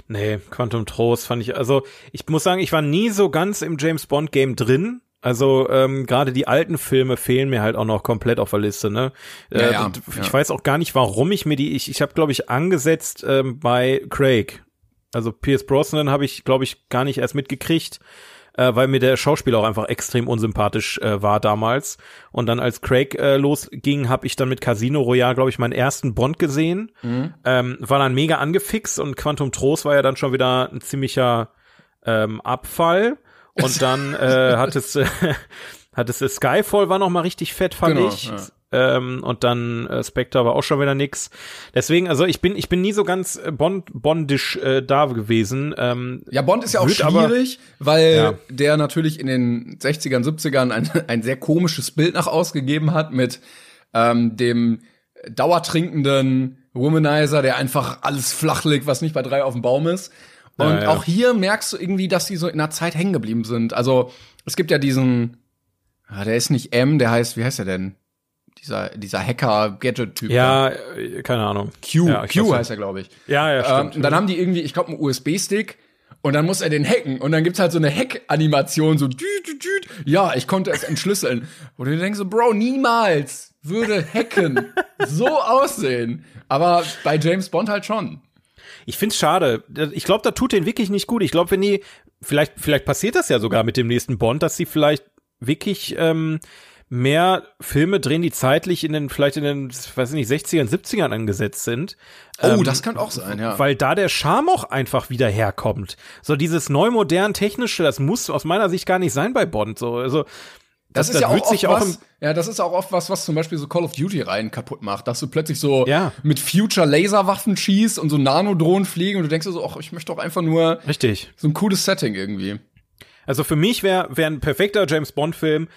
Nee, Quantum Trost fand ich, also ich muss sagen, ich war nie so ganz im James Bond Game drin. Also ähm, gerade die alten Filme fehlen mir halt auch noch komplett auf der Liste. Ne? Ja, äh, ja, ich ja. weiß auch gar nicht, warum ich mir die. Ich, ich habe glaube ich angesetzt ähm, bei Craig. Also Pierce Brosnan habe ich glaube ich gar nicht erst mitgekriegt, äh, weil mir der Schauspieler auch einfach extrem unsympathisch äh, war damals. Und dann als Craig äh, losging, habe ich dann mit Casino Royale glaube ich meinen ersten Bond gesehen. Ähm, war dann mega angefixt und Quantum Trost war ja dann schon wieder ein ziemlicher ähm, Abfall. Und dann äh, hat es äh, hat es äh, Skyfall war noch mal richtig fett fand Genau, ich. ja. Ähm, und dann äh, Spectre war auch schon wieder nix. Deswegen, also ich bin ich bin nie so ganz äh, Bond bondisch äh, da gewesen. Ähm, Ja, Bond ist ja auch Wird aber- schwierig, weil Ja. der natürlich in den 60ern, 70ern ein, ein sehr komisches Bild nach ausgegeben hat mit ähm, dem dauertrinkenden Womanizer, der einfach alles flach legt, was nicht bei drei auf dem Baum ist. Und Ja, ja. auch hier merkst du irgendwie, dass die so in der Zeit hängen geblieben sind. Also es gibt ja diesen, ah, der ist nicht M, der heißt, wie heißt der denn? Dieser, dieser Hacker-Gadget-Typ. ja, äh, keine Ahnung. Q, ja, Q heißt er, glaube ich. Ja, ja, Ähm, stimmt. und dann haben die irgendwie, ich glaube, einen USB-Stick und dann muss er den hacken und dann gibt's halt so eine Hack-Animation, so düt, düt, düt. ja, ich konnte es entschlüsseln. Und du denkst so, Bro, niemals würde Hacken so aussehen. Aber bei James Bond halt schon. Ich find's schade. Ich glaube, da tut den wirklich nicht gut. Ich glaube, wenn die, vielleicht, vielleicht passiert das ja sogar mit dem nächsten Bond, dass sie vielleicht wirklich ähm, mehr Filme drehen, die zeitlich in den, vielleicht in den, weiß ich nicht, 60ern, 70ern angesetzt sind. Oh, Ähm, das kann auch sein, ja. Weil da der Charme auch einfach wieder herkommt. So dieses neu modern technische, das muss aus meiner Sicht gar nicht sein bei Bond. So, also Das, ist ja auch oft auch was, ja, das ist auch oft was, was zum Beispiel so Call of Duty Reihen kaputt macht, dass du plötzlich so Ja. mit Future Laserwaffen schießt und so Nanodrohnen fliegen und du denkst so, ach, ich möchte doch einfach nur richtig. so ein cooles Setting irgendwie. Also für mich wäre wär ein perfekter James Bond Film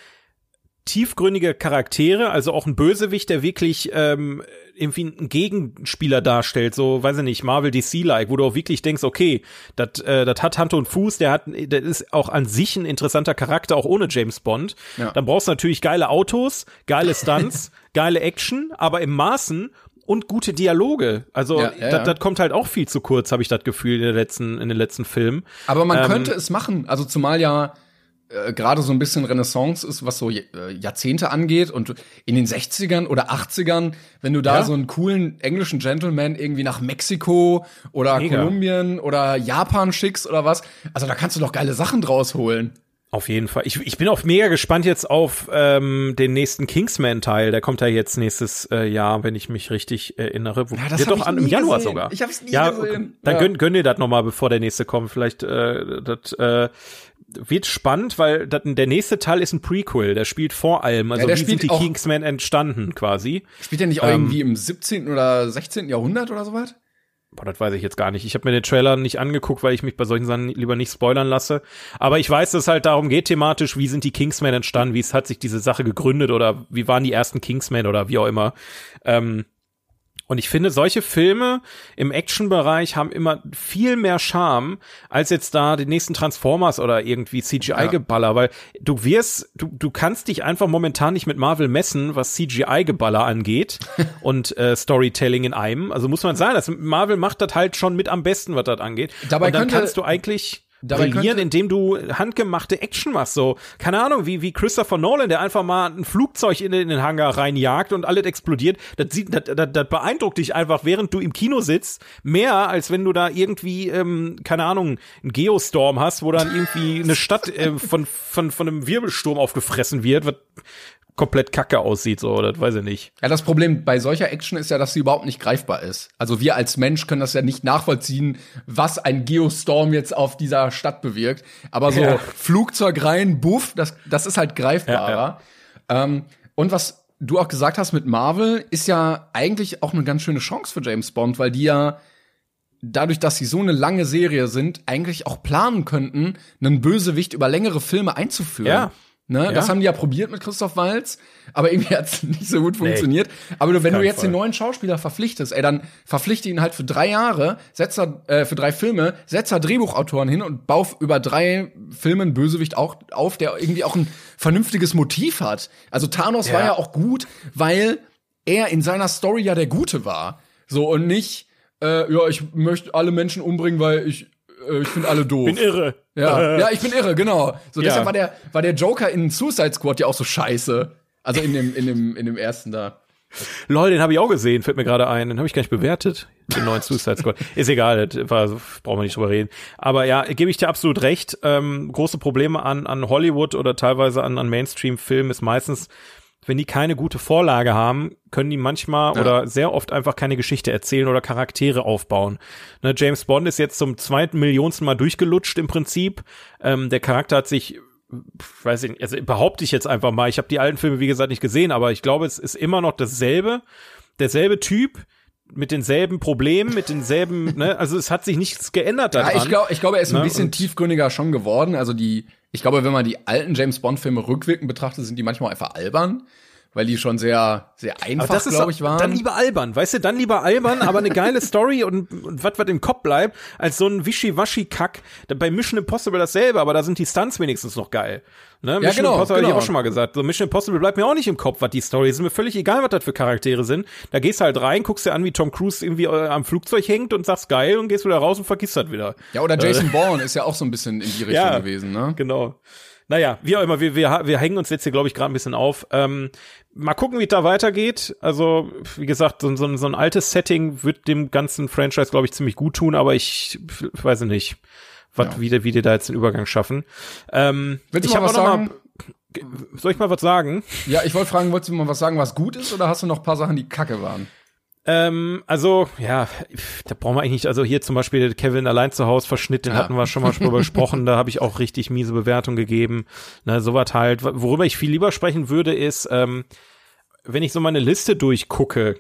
tiefgründige Charaktere, also auch ein Bösewicht, der wirklich ähm, irgendwie einen Gegenspieler darstellt, so weiß ich nicht, Marvel DC-like, wo du auch wirklich denkst, okay, das äh, das hat Hand und Fuß, der hat, der ist auch an sich ein interessanter Charakter, auch ohne James Bond. Ja. Dann brauchst du natürlich geile Autos, geile Stunts, geile Action, aber im Maßen und gute Dialoge. Also Ja, ja, das ja. das kommt halt auch viel zu kurz, habe ich das Gefühl in den letzten in den letzten Filmen. Aber man Ähm, könnte es machen. Also zumal ja äh, gerade so ein bisschen Renaissance ist, was so äh, Jahrzehnte angeht. Und in den 60ern oder 80ern, wenn du da Ja. so einen coolen englischen Gentleman irgendwie nach Mexiko oder Mega. Kolumbien oder Japan schickst oder was, also da kannst du doch geile Sachen draus holen. Auf jeden Fall. Ich, ich bin auch mega gespannt jetzt auf ähm, den nächsten Kingsman-Teil. Der kommt ja jetzt nächstes äh, Jahr, wenn ich mich richtig erinnere. Wo, Ja, das doch an, im Januar gesehen. sogar. Ich hab's nie ja, gesehen. Dann Ja. gönn, gönn dir das noch mal, bevor der nächste kommt. Vielleicht äh, das äh, wird spannend, weil dat, der nächste Teil ist ein Prequel. Der spielt vor allem. Also der wie sind die Kingsmen entstanden quasi? Spielt der nicht auch Ähm, irgendwie im 17. oder 16. Jahrhundert oder sowas? Boah, das weiß ich jetzt gar nicht. Ich habe mir den Trailer nicht angeguckt, weil ich mich bei solchen Sachen lieber nicht spoilern lasse. Aber ich weiß, dass es halt darum geht thematisch, wie sind die Kingsmen entstanden, wie es hat sich diese Sache gegründet oder wie waren die ersten Kingsmen oder wie auch immer. Ähm, und ich finde, solche Filme im Action-Bereich haben immer viel mehr Charme als jetzt da die nächsten Transformers oder irgendwie CGI-Geballer, weil du wirst, du, du kannst dich einfach momentan nicht mit Marvel messen, was CGI-Geballer angeht und äh, Storytelling in einem. Also muss man sagen, das, Marvel macht das halt schon mit am besten, was das angeht. Dabei und dann könnte- kannst du eigentlich dabei brillieren, indem du handgemachte Action machst. So, keine Ahnung, wie, wie Christopher Nolan, der einfach mal ein Flugzeug in, den- in den Hangar reinjagt und alles explodiert. Das, sieht, das, das, das beeindruckt dich einfach, während du im Kino sitzt, mehr als wenn du da irgendwie, ähm, keine Ahnung, einen Geostorm hast, wo dann irgendwie eine Stadt äh, von, von, von einem Wirbelsturm aufgefressen wird, was komplett kacke aussieht, so, das weiß ich nicht. Ja, das Problem bei solcher Action ist ja, dass sie überhaupt nicht greifbar ist. Also wir als Mensch können das ja nicht nachvollziehen, was ein Geostorm jetzt auf dieser Stadt bewirkt. Aber so Ja. Flugzeug rein, buff, das, das ist halt greifbarer. Ähm, und was du auch gesagt hast mit Marvel, ist ja eigentlich auch eine ganz schöne Chance für James Bond, weil die ja dadurch, dass sie so eine lange Serie sind, eigentlich auch planen könnten, einen Bösewicht über längere Filme einzuführen. Ja. Ne? Ja. Das haben die ja probiert mit Christoph Walz, aber irgendwie hat's nicht so gut funktioniert. Aber du, wenn du jetzt den Fall. neuen Schauspieler verpflichtest, ey, dann verpflichte ihn halt für drei Jahre, setz da, äh, für drei Filme, setz da Drehbuchautoren hin und bau über drei Filme einen Bösewicht auch auf, der irgendwie auch ein vernünftiges Motiv hat. Also Thanos war Ja. ja auch gut, weil er in seiner Story ja der Gute war. So und nicht, äh, ja, ich möchte alle Menschen umbringen, weil ich, äh, ich finde alle doof. Bin irre. Ja, ja, ich bin irre, genau. So Ja. deshalb war der war der Joker in Suicide Squad ja auch so scheiße. Also in dem in dem in dem ersten da. Lol, den habe ich auch gesehen, fällt mir gerade ein. Den habe ich gar nicht bewertet, den neuen Suicide Squad. Ist egal, das war, brauchen wir nicht drüber reden. Aber ja, gebe ich dir absolut recht. Ähm, große Probleme an, an Hollywood oder teilweise an, an Mainstream-Filmen ist meistens, wenn die keine gute Vorlage haben, können die manchmal Ja. oder sehr oft einfach keine Geschichte erzählen oder Charaktere aufbauen. Ne, James Bond ist jetzt zum zweiten Millionsten Mal durchgelutscht im Prinzip. Ähm, der Charakter hat sich weiß ich nicht, also behaupte ich jetzt einfach mal, ich habe die alten Filme wie gesagt nicht gesehen, aber ich glaube, es ist immer noch dasselbe, derselbe Typ mit denselben Problemen, mit denselben, ne, also es hat sich nichts geändert Ja, daran. ich glaube, ich glaube, er ist ein Ne, bisschen und- tiefgründiger schon geworden. Also die, ich glaube, wenn man die alten James Bond Filme rückwirkend betrachtet, sind die manchmal einfach albern, weil die schon sehr sehr einfach, glaube ich, waren. dann lieber albern, weißt du, dann lieber albern, aber eine geile Story und, und was was im Kopf bleibt, als so ein Wischiwaschi-Kack. Bei Mission Impossible dasselbe, aber da sind die Stunts wenigstens noch geil. Ne? Mission genau, Impossible genau. ich auch schon mal gesagt. So Mission Impossible bleibt mir auch nicht im Kopf, was die Story ist. Ist mir völlig egal, was das für Charaktere sind. Da gehst du halt rein, guckst dir an, wie Tom Cruise irgendwie äh, am Flugzeug hängt und sagst geil und gehst wieder raus und vergisst das wieder. ja, oder Jason Bourne ist ja auch so ein bisschen in die Richtung Ja. gewesen, ne? Genau. Naja, wie auch immer, wir, wir, wir hängen uns jetzt hier, glaube ich, gerade ein bisschen auf. Ähm, mal gucken, wie es da weitergeht. Also, wie gesagt, so, so, so ein altes Setting wird dem ganzen Franchise, glaube ich, ziemlich gut tun, aber ich, ich weiß nicht, was, Ja. wie, wie die da jetzt den Übergang schaffen. Ähm, Willst ich mal hab was auch noch sagen? Mal, soll ich mal was sagen? Ja, ich wollte fragen, wolltest du mal was sagen, was gut ist, oder hast du noch ein paar Sachen, die kacke waren? Ähm, also, ja, da brauchen wir eigentlich nicht, also hier zum Beispiel Kevin allein zu Hause Verschnitt, den Ja. hatten wir schon mal drüber gesprochen, da habe ich auch richtig miese Bewertung gegeben. Na, sowas halt. Worüber ich viel lieber sprechen würde, ist, ähm, wenn ich so meine Liste durchgucke,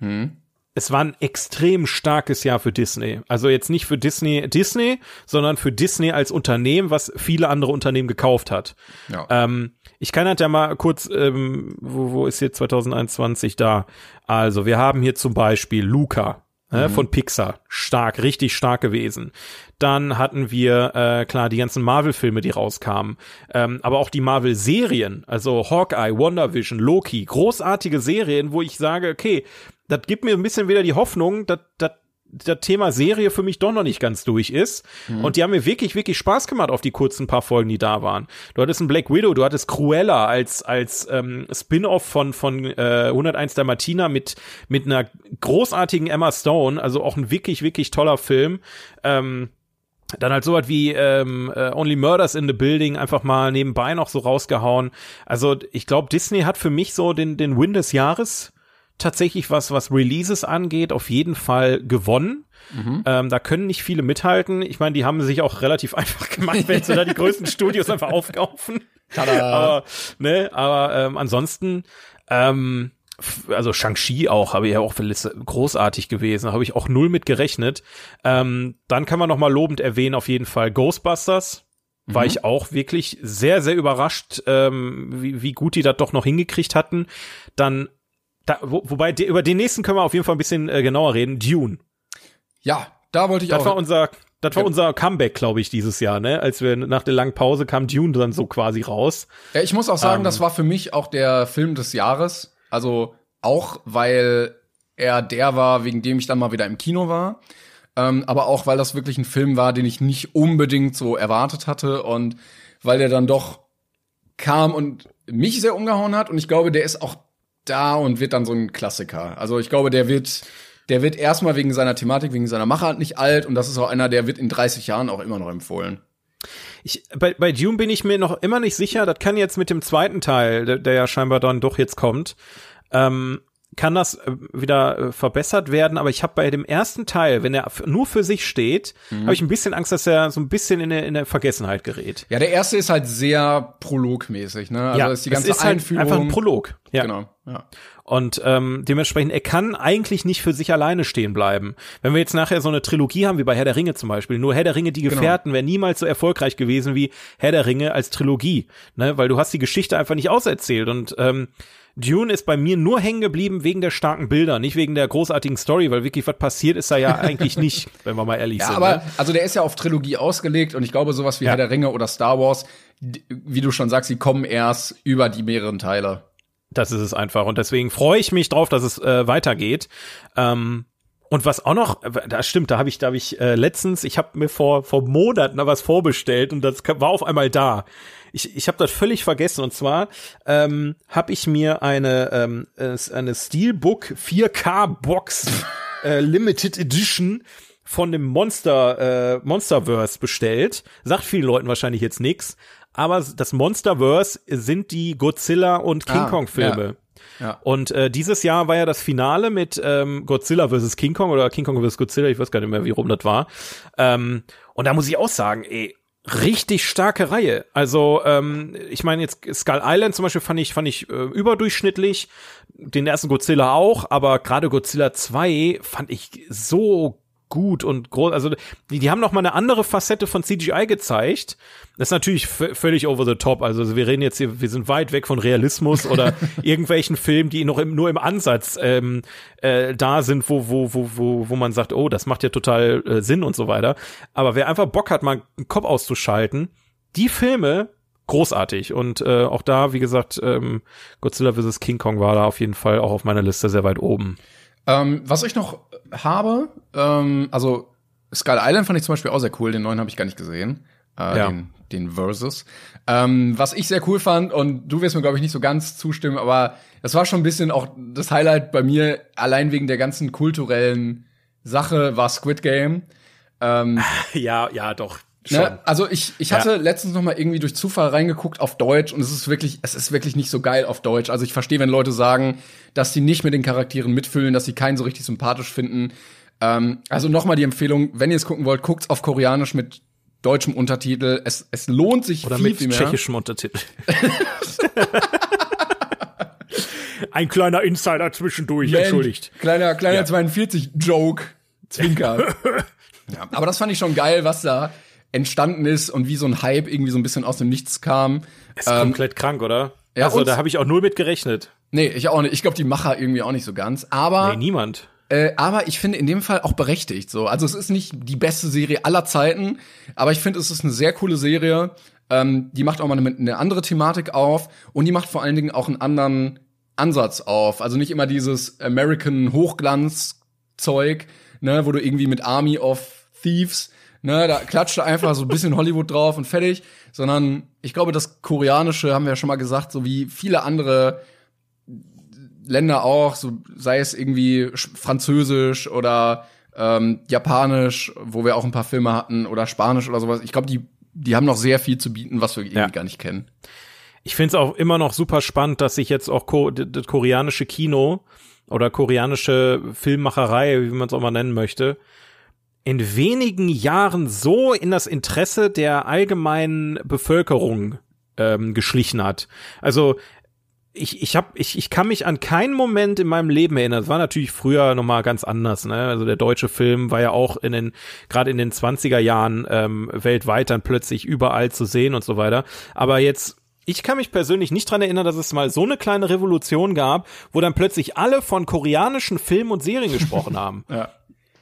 Hm? Es war ein extrem starkes Jahr für Disney. Also jetzt nicht für Disney, Disney, sondern für Disney als Unternehmen, was viele andere Unternehmen gekauft hat. Ja. Ähm, ich kann halt ja mal kurz, ähm, wo, wo ist hier 2021 da? Also, wir haben hier zum Beispiel Luca äh, von Pixar. Stark, richtig stark gewesen. Dann hatten wir, äh, klar, die ganzen Marvel-Filme, die rauskamen. Ähm, aber auch die Marvel-Serien, also Hawkeye, WandaVision, Loki, großartige Serien, wo ich sage, okay, das gibt mir ein bisschen wieder die Hoffnung, dass das das Thema Serie für mich doch noch nicht ganz durch ist. Und die haben mir wirklich, wirklich Spaß gemacht auf die kurzen paar Folgen, die da waren. Du hattest einen Black Widow, du hattest Cruella als, als ähm, Spin-off von, von äh, 101 der Martina mit, mit einer großartigen Emma Stone, also auch ein wirklich, wirklich toller Film. Ähm, dann halt sowas wie ähm, äh, Only Murders in the Building einfach mal nebenbei noch so rausgehauen. Also ich glaube, Disney hat für mich so den, den Win des Jahres tatsächlich was, was Releases angeht, auf jeden Fall gewonnen. Ähm, da können nicht viele mithalten. Ich meine, die haben sich auch relativ einfach gemacht, wenn sie da die größten Studios einfach aufkaufen. Tada. Aber, ne, aber ähm, ansonsten, ähm, also Shang-Chi auch, habe ich ja auch großartig gewesen, habe ich auch null mit gerechnet. Ähm, dann kann man noch mal lobend erwähnen, auf jeden Fall Ghostbusters. War ich auch wirklich sehr, sehr überrascht, ähm, wie, wie gut die das doch noch hingekriegt hatten. Dann, da, wo, wobei, de, über den nächsten können wir auf jeden Fall ein bisschen äh, genauer reden. Dune. Ja, da wollte ich Das auch. war unser, das war Ja. unser Comeback, glaube ich, dieses Jahr, ne? Als wir nach der langen Pause kam Dune dann so quasi raus. Ja, ich muss auch sagen, Ähm, das war für mich auch der Film des Jahres. Also auch, weil er der war, wegen dem ich dann mal wieder im Kino war. Ähm, aber auch, weil das wirklich ein Film war, den ich nicht unbedingt so erwartet hatte und weil der dann doch kam und mich sehr umgehauen hat. Und ich glaube, der ist auch da und wird dann so ein Klassiker. Also ich glaube, der wird, der wird erstmal wegen seiner Thematik, wegen seiner Machart nicht alt. Und das ist auch einer, der wird in 30 Jahren auch immer noch empfohlen. Ich, bei, bei Dune bin ich mir noch immer nicht sicher. Das kann jetzt mit dem zweiten Teil, der, der ja scheinbar dann doch jetzt kommt. Ähm, kann das äh, wieder äh, verbessert werden, aber ich habe bei dem ersten Teil, wenn er nur für sich steht, mhm. habe ich ein bisschen Angst, dass er so ein bisschen in der, in der Vergessenheit gerät. Ja, der erste ist halt sehr prologmäßig, ne? Also ja, ist die ganze es ist halt Einführung. einfach ein Prolog. Ja. Genau. Ja. Und ähm, dementsprechend, er kann eigentlich nicht für sich alleine stehen bleiben. Wenn wir jetzt nachher so eine Trilogie haben, wie bei Herr der Ringe zum Beispiel, nur Herr der Ringe, die genau. Gefährten, genau. wäre niemals so erfolgreich gewesen wie Herr der Ringe als Trilogie. Ne? Weil du hast die Geschichte einfach nicht auserzählt. Und ähm, Dune ist bei mir nur hängen geblieben wegen der starken Bilder, nicht wegen der großartigen Story, weil wirklich was passiert ist da ja eigentlich nicht, wenn wir mal ehrlich ja, sind. Aber ne? also der ist ja auf Trilogie ausgelegt und ich glaube sowas wie ja. Herr der Ringe oder Star Wars, wie du schon sagst, die kommen erst über die mehreren Teile. Das ist es einfach und deswegen freue ich mich drauf, dass es äh, weitergeht. Ähm, und was auch noch, das stimmt, da habe ich, da habe ich äh, letztens, ich habe mir vor vor Monaten was vorbestellt und das war auf einmal da. Ich, ich habe das völlig vergessen und zwar ähm, habe ich mir eine ähm, eine Steelbook 4K Box äh, Limited Edition von dem Monster äh, Monsterverse bestellt. Sagt vielen Leuten wahrscheinlich jetzt nix, aber das Monsterverse sind die Godzilla und King ah, Kong Filme. Ja. Ja. Und äh, dieses Jahr war ja das Finale mit ähm, Godzilla vs. King Kong oder King Kong vs. Godzilla, ich weiß gar nicht mehr, wie rum das war. Ähm, und da muss ich auch sagen, ey, richtig starke Reihe. Also ähm, ich meine jetzt Skull Island zum Beispiel fand ich fand ich äh, überdurchschnittlich, den ersten Godzilla auch, aber gerade Godzilla 2 fand ich so gut und groß. Also die, die haben noch mal eine andere Facette von CGI gezeigt. Das ist natürlich völlig over the top. Also wir reden jetzt hier, wir sind weit weg von Realismus oder irgendwelchen Filmen, die noch im, nur im Ansatz ähm, äh, da sind, wo, wo, wo, wo, wo man sagt, oh, das macht ja total äh, Sinn und so weiter. Aber wer einfach Bock hat, mal einen Kopf auszuschalten, die Filme großartig. Und äh, auch da, wie gesagt, ähm, Godzilla vs. King Kong war da auf jeden Fall auch auf meiner Liste sehr weit oben. Ähm, was ich noch habe, ähm, also Skull Island fand ich zum Beispiel auch sehr cool, den neuen habe ich gar nicht gesehen. Äh, ja. den, den Versus. Ähm, was ich sehr cool fand, und du wirst mir, glaube ich, nicht so ganz zustimmen, aber das war schon ein bisschen auch das Highlight bei mir, allein wegen der ganzen kulturellen Sache, war Squid Game. Ähm, ja, ja, doch. Ne? Also ich, ich hatte ja. letztens noch mal irgendwie durch Zufall reingeguckt auf Deutsch und es ist wirklich, es ist wirklich nicht so geil auf Deutsch. Also ich verstehe, wenn Leute sagen, dass sie nicht mit den Charakteren mitfühlen, dass sie keinen so richtig sympathisch finden. Ähm, also noch mal die Empfehlung, wenn ihr es gucken wollt, guckt's auf Koreanisch mit deutschem Untertitel. Es, es lohnt sich Oder viel, mit viel mehr. tschechischem Untertitel. Ein kleiner Insider zwischendurch, Mensch, entschuldigt. Kleiner, kleiner ja. 42 Joke, Zwinker. ja, aber das fand ich schon geil, was da entstanden ist und wie so ein Hype irgendwie so ein bisschen aus dem Nichts kam. Ist ähm, komplett krank, oder? Ja, also da habe ich auch null mit gerechnet. Nee, ich auch nicht. Ich glaube, die Macher irgendwie auch nicht so ganz. Aber nee, niemand. Äh, aber ich finde in dem Fall auch berechtigt. So, also es ist nicht die beste Serie aller Zeiten, aber ich finde, es ist eine sehr coole Serie. Ähm, die macht auch mal eine, eine andere Thematik auf und die macht vor allen Dingen auch einen anderen Ansatz auf. Also nicht immer dieses American Hochglanz-Zeug, ne, wo du irgendwie mit Army of Thieves ne, da klatscht einfach so ein bisschen Hollywood drauf und fertig, sondern ich glaube, das Koreanische haben wir ja schon mal gesagt, so wie viele andere Länder auch, so sei es irgendwie Französisch oder ähm, Japanisch, wo wir auch ein paar Filme hatten, oder Spanisch oder sowas. Ich glaube, die, die haben noch sehr viel zu bieten, was wir irgendwie ja. gar nicht kennen. Ich finde es auch immer noch super spannend, dass sich jetzt auch ko das koreanische Kino oder koreanische Filmmacherei, wie man es auch mal nennen möchte, in wenigen Jahren so in das Interesse der allgemeinen Bevölkerung ähm, geschlichen hat. Also ich, ich, hab, ich, ich kann mich an keinen Moment in meinem Leben erinnern. Es war natürlich früher nochmal ganz anders. Ne? Also der deutsche Film war ja auch in den, gerade in den 20er Jahren ähm, weltweit dann plötzlich überall zu sehen und so weiter. Aber jetzt ich kann mich persönlich nicht dran erinnern, dass es mal so eine kleine Revolution gab, wo dann plötzlich alle von koreanischen Filmen und Serien gesprochen haben. ja.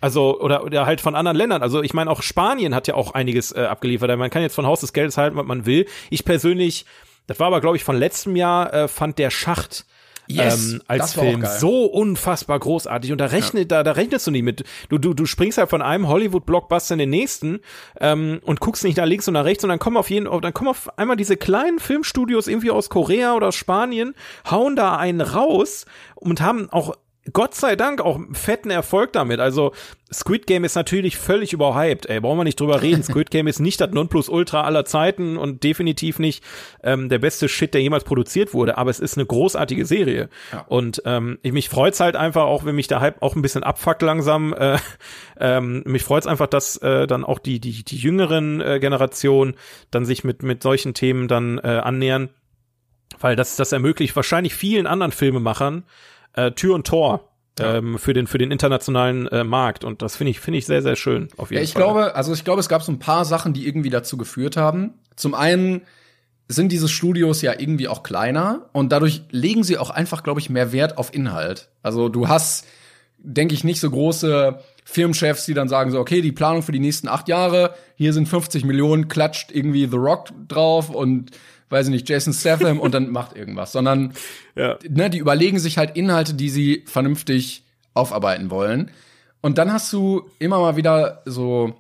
Also, oder, oder halt von anderen Ländern. Also, ich meine, auch Spanien hat ja auch einiges äh, abgeliefert. Man kann jetzt von Haus des Geldes halten, was man will. Ich persönlich, das war aber, glaube ich, von letztem Jahr, äh, fand der Schacht Yes, ähm, als Film so unfassbar großartig und da rechnet ja. da da rechnest du nicht mit du du du springst halt von einem Hollywood Blockbuster in den nächsten ähm, und guckst nicht nach links und nach rechts und dann kommen auf jeden dann kommen auf einmal diese kleinen Filmstudios irgendwie aus Korea oder aus Spanien hauen da einen raus und haben auch Gott sei Dank auch fetten Erfolg damit. Also Squid Game ist natürlich völlig überhyped. Ey, brauchen wir nicht drüber reden. Squid Game ist nicht das Nonplusultra aller Zeiten und definitiv nicht ähm, der beste Shit, der jemals produziert wurde. Aber es ist eine großartige Serie. Ja. Und ähm, ich, mich freut's halt einfach, auch wenn mich der Hype auch ein bisschen abfuckt langsam. Äh, ähm, mich freut's einfach, dass äh, dann auch die die die jüngeren äh, Generationen dann sich mit mit solchen Themen dann äh, annähern, weil das das ermöglicht wahrscheinlich vielen anderen Filmemachern äh, Tür und Tor ja. ähm, für den für den internationalen äh, Markt und das finde ich finde ich sehr sehr schön auf jeden ja, ich Fall. glaube also ich glaube es gab so ein paar Sachen die irgendwie dazu geführt haben zum einen sind diese Studios ja irgendwie auch kleiner und dadurch legen sie auch einfach glaube ich mehr Wert auf Inhalt also du hast denke ich nicht so große Firmenchefs, die dann sagen so, okay, die Planung für die nächsten acht Jahre, hier sind 50 Millionen, klatscht irgendwie The Rock drauf und weiß ich nicht, Jason Statham und dann macht irgendwas, sondern ja. ne, die überlegen sich halt Inhalte, die sie vernünftig aufarbeiten wollen. Und dann hast du immer mal wieder so,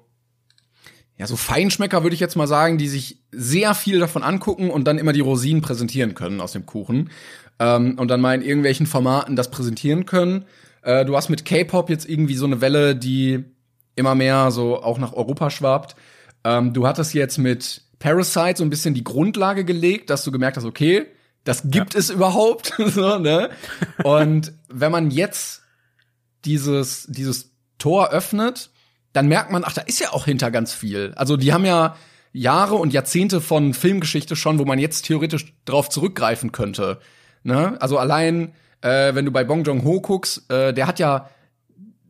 ja, so Feinschmecker, würde ich jetzt mal sagen, die sich sehr viel davon angucken und dann immer die Rosinen präsentieren können aus dem Kuchen. Ähm, und dann mal in irgendwelchen Formaten das präsentieren können. Äh, du hast mit K-Pop jetzt irgendwie so eine Welle, die immer mehr so auch nach Europa schwabt. Ähm, du hattest jetzt mit Parasite so ein bisschen die Grundlage gelegt, dass du gemerkt hast, okay, das gibt ja. es überhaupt. so, ne? Und wenn man jetzt dieses, dieses Tor öffnet, dann merkt man, ach, da ist ja auch hinter ganz viel. Also die haben ja Jahre und Jahrzehnte von Filmgeschichte schon, wo man jetzt theoretisch drauf zurückgreifen könnte. Ne? Also allein, äh, wenn du bei Bong Joon-ho guckst, äh, der hat ja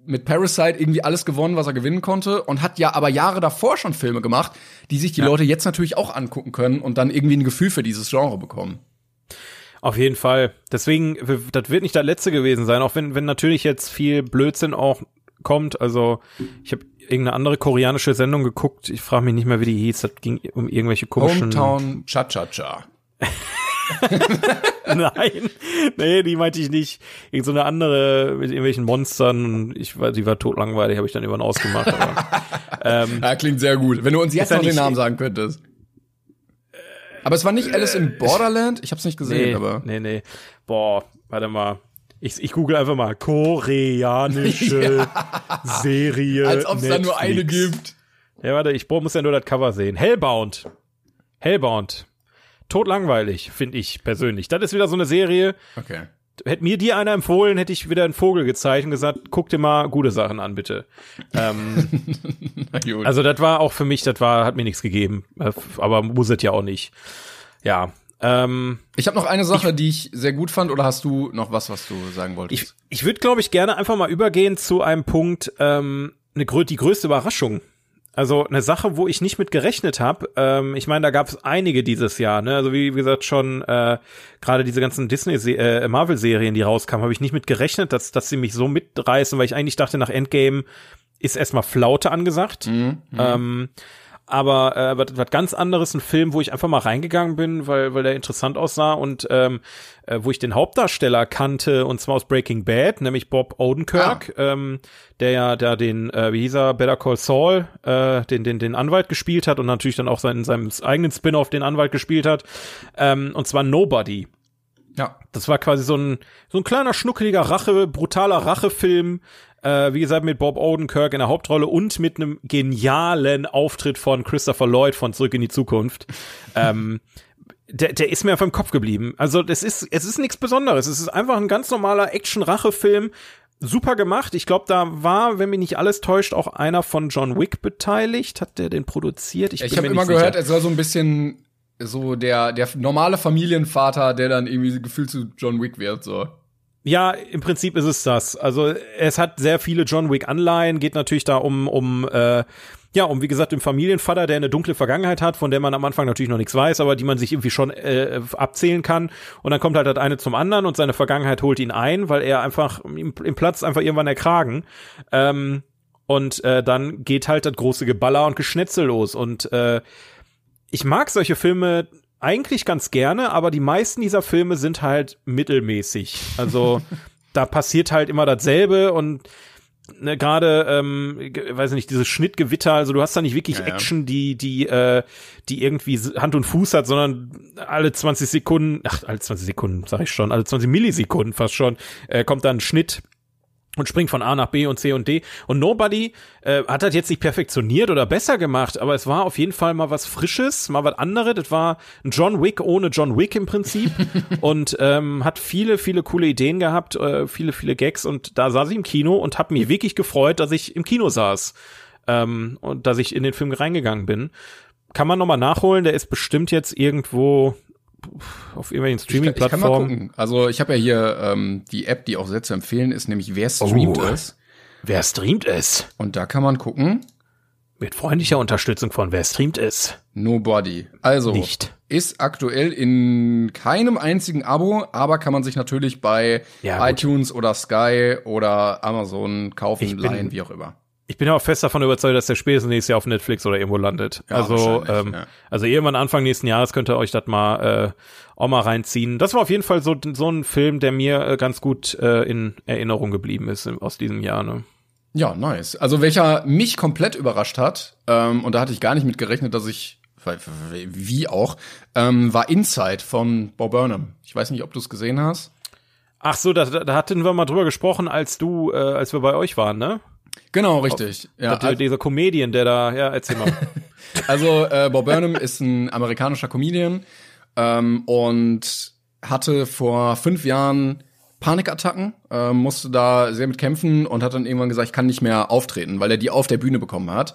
mit Parasite irgendwie alles gewonnen, was er gewinnen konnte und hat ja aber Jahre davor schon Filme gemacht, die sich die ja. Leute jetzt natürlich auch angucken können und dann irgendwie ein Gefühl für dieses Genre bekommen. Auf jeden Fall. Deswegen, das wird nicht der letzte gewesen sein, auch wenn, wenn natürlich jetzt viel Blödsinn auch kommt. Also, ich habe irgendeine andere koreanische Sendung geguckt. Ich frage mich nicht mehr, wie die hieß. Das ging um irgendwelche komischen. Hometown Cha-Cha-Cha. Nein, nee, die meinte ich nicht. Irgend so eine andere mit irgendwelchen Monstern. Ich war, die war totlangweilig, habe ich dann irgendwann ausgemacht. Aber, ähm, ja, klingt sehr gut. Wenn du uns jetzt noch den Namen sagen könntest. Aber es war nicht Alice in Borderland? Ich hab's nicht gesehen, nee, aber. Nee, nee. Boah, warte mal. Ich, ich google einfach mal koreanische ja. Serie. Als ob es da nur eine gibt. Ja, warte, ich muss ja nur das Cover sehen. Hellbound. Hellbound totlangweilig, finde ich persönlich. Das ist wieder so eine Serie. Okay. Hätte mir die einer empfohlen, hätte ich wieder einen Vogel gezeigt und gesagt, guck dir mal gute Sachen an, bitte. ähm, also das war auch für mich, das war, hat mir nichts gegeben. Aber muss es ja auch nicht. Ja. Ähm, ich habe noch eine Sache, ich, die ich sehr gut fand, oder hast du noch was, was du sagen wolltest? Ich, ich würde, glaube ich, gerne einfach mal übergehen zu einem Punkt, ähm, eine, die größte Überraschung also eine Sache, wo ich nicht mit gerechnet habe. Ähm, ich meine, da gab es einige dieses Jahr. Ne? Also wie, wie gesagt schon äh, gerade diese ganzen Disney äh, Marvel Serien, die rauskamen, habe ich nicht mit gerechnet, dass dass sie mich so mitreißen, weil ich eigentlich dachte, nach Endgame ist erstmal Flaute angesagt. Mhm, mhm. ähm, aber äh, was, was ganz anderes, ein Film, wo ich einfach mal reingegangen bin, weil weil der interessant aussah und ähm, äh, wo ich den Hauptdarsteller kannte und zwar aus Breaking Bad, nämlich Bob Odenkirk, ah. ähm, der ja der den äh, wie hieß er Better Call Saul, äh, den den den Anwalt gespielt hat und natürlich dann auch seinen seinem eigenen Spin-off den Anwalt gespielt hat ähm, und zwar Nobody. Ja. Das war quasi so ein so ein kleiner schnuckeliger Rache brutaler Rachefilm äh, wie gesagt, mit Bob Odenkirk in der Hauptrolle und mit einem genialen Auftritt von Christopher Lloyd von Zurück in die Zukunft. ähm, der, der ist mir einfach im Kopf geblieben. Also das ist, es ist nichts Besonderes. Es ist einfach ein ganz normaler Action-Rache-Film. Super gemacht. Ich glaube, da war, wenn mich nicht alles täuscht, auch einer von John Wick beteiligt. Hat der den produziert? Ich, ich habe immer gehört, er soll so ein bisschen so der, der normale Familienvater, der dann irgendwie gefühlt zu John Wick wird, so. Ja, im Prinzip ist es das. Also es hat sehr viele John Wick Anleihen, geht natürlich da um um äh, ja, um wie gesagt, den Familienvater, der eine dunkle Vergangenheit hat, von der man am Anfang natürlich noch nichts weiß, aber die man sich irgendwie schon äh, abzählen kann. Und dann kommt halt das eine zum anderen und seine Vergangenheit holt ihn ein, weil er einfach im, im Platz einfach irgendwann erkragen. Ähm, und äh, dann geht halt das große Geballer und Geschnetzel los. Und äh, ich mag solche Filme eigentlich ganz gerne, aber die meisten dieser Filme sind halt mittelmäßig. Also da passiert halt immer dasselbe und ne, gerade ähm, weiß nicht dieses Schnittgewitter also du hast da nicht wirklich ja, Action die die äh, die irgendwie Hand und Fuß hat sondern alle 20 Sekunden ach alle 20 Sekunden sag ich schon alle 20 Millisekunden fast schon äh, kommt dann ein Schnitt und springt von A nach B und C und D. Und Nobody äh, hat das jetzt nicht perfektioniert oder besser gemacht, aber es war auf jeden Fall mal was Frisches, mal was anderes. Das war ein John Wick ohne John Wick im Prinzip und ähm, hat viele, viele coole Ideen gehabt, äh, viele, viele Gags. Und da saß ich im Kino und habe mich wirklich gefreut, dass ich im Kino saß ähm, und dass ich in den Film reingegangen bin. Kann man nochmal nachholen, der ist bestimmt jetzt irgendwo auf irgendwelchen Streaming-Plattformen. Also ich habe ja hier ähm, die App, die auch sehr zu empfehlen ist, nämlich Wer streamt oh. es? Wer streamt es? Und da kann man gucken. Mit freundlicher Unterstützung von Wer streamt es? Nobody. Also Nicht. ist aktuell in keinem einzigen Abo, aber kann man sich natürlich bei ja, iTunes oder Sky oder Amazon kaufen, leihen, wie auch immer ich bin auch fest davon überzeugt, dass der spätestens nächstes Jahr auf Netflix oder irgendwo landet. Ja, also, ähm, ja. also irgendwann Anfang nächsten Jahres könnt ihr euch das mal äh, auch mal reinziehen. Das war auf jeden Fall so so ein Film, der mir äh, ganz gut äh, in Erinnerung geblieben ist aus diesem Jahr. Ne? Ja, nice. Also welcher mich komplett überrascht hat ähm, und da hatte ich gar nicht mit gerechnet, dass ich wie auch ähm, war Inside von Bob Burnham. Ich weiß nicht, ob du es gesehen hast. Ach so, da, da hatten wir mal drüber gesprochen, als du, äh, als wir bei euch waren, ne? Genau, richtig. Auf, ja, also, dieser Comedian, der da, ja, erzähl mal. also äh, Bob Burnham ist ein amerikanischer Comedian ähm, und hatte vor fünf Jahren Panikattacken, äh, musste da sehr mit kämpfen und hat dann irgendwann gesagt, ich kann nicht mehr auftreten, weil er die auf der Bühne bekommen hat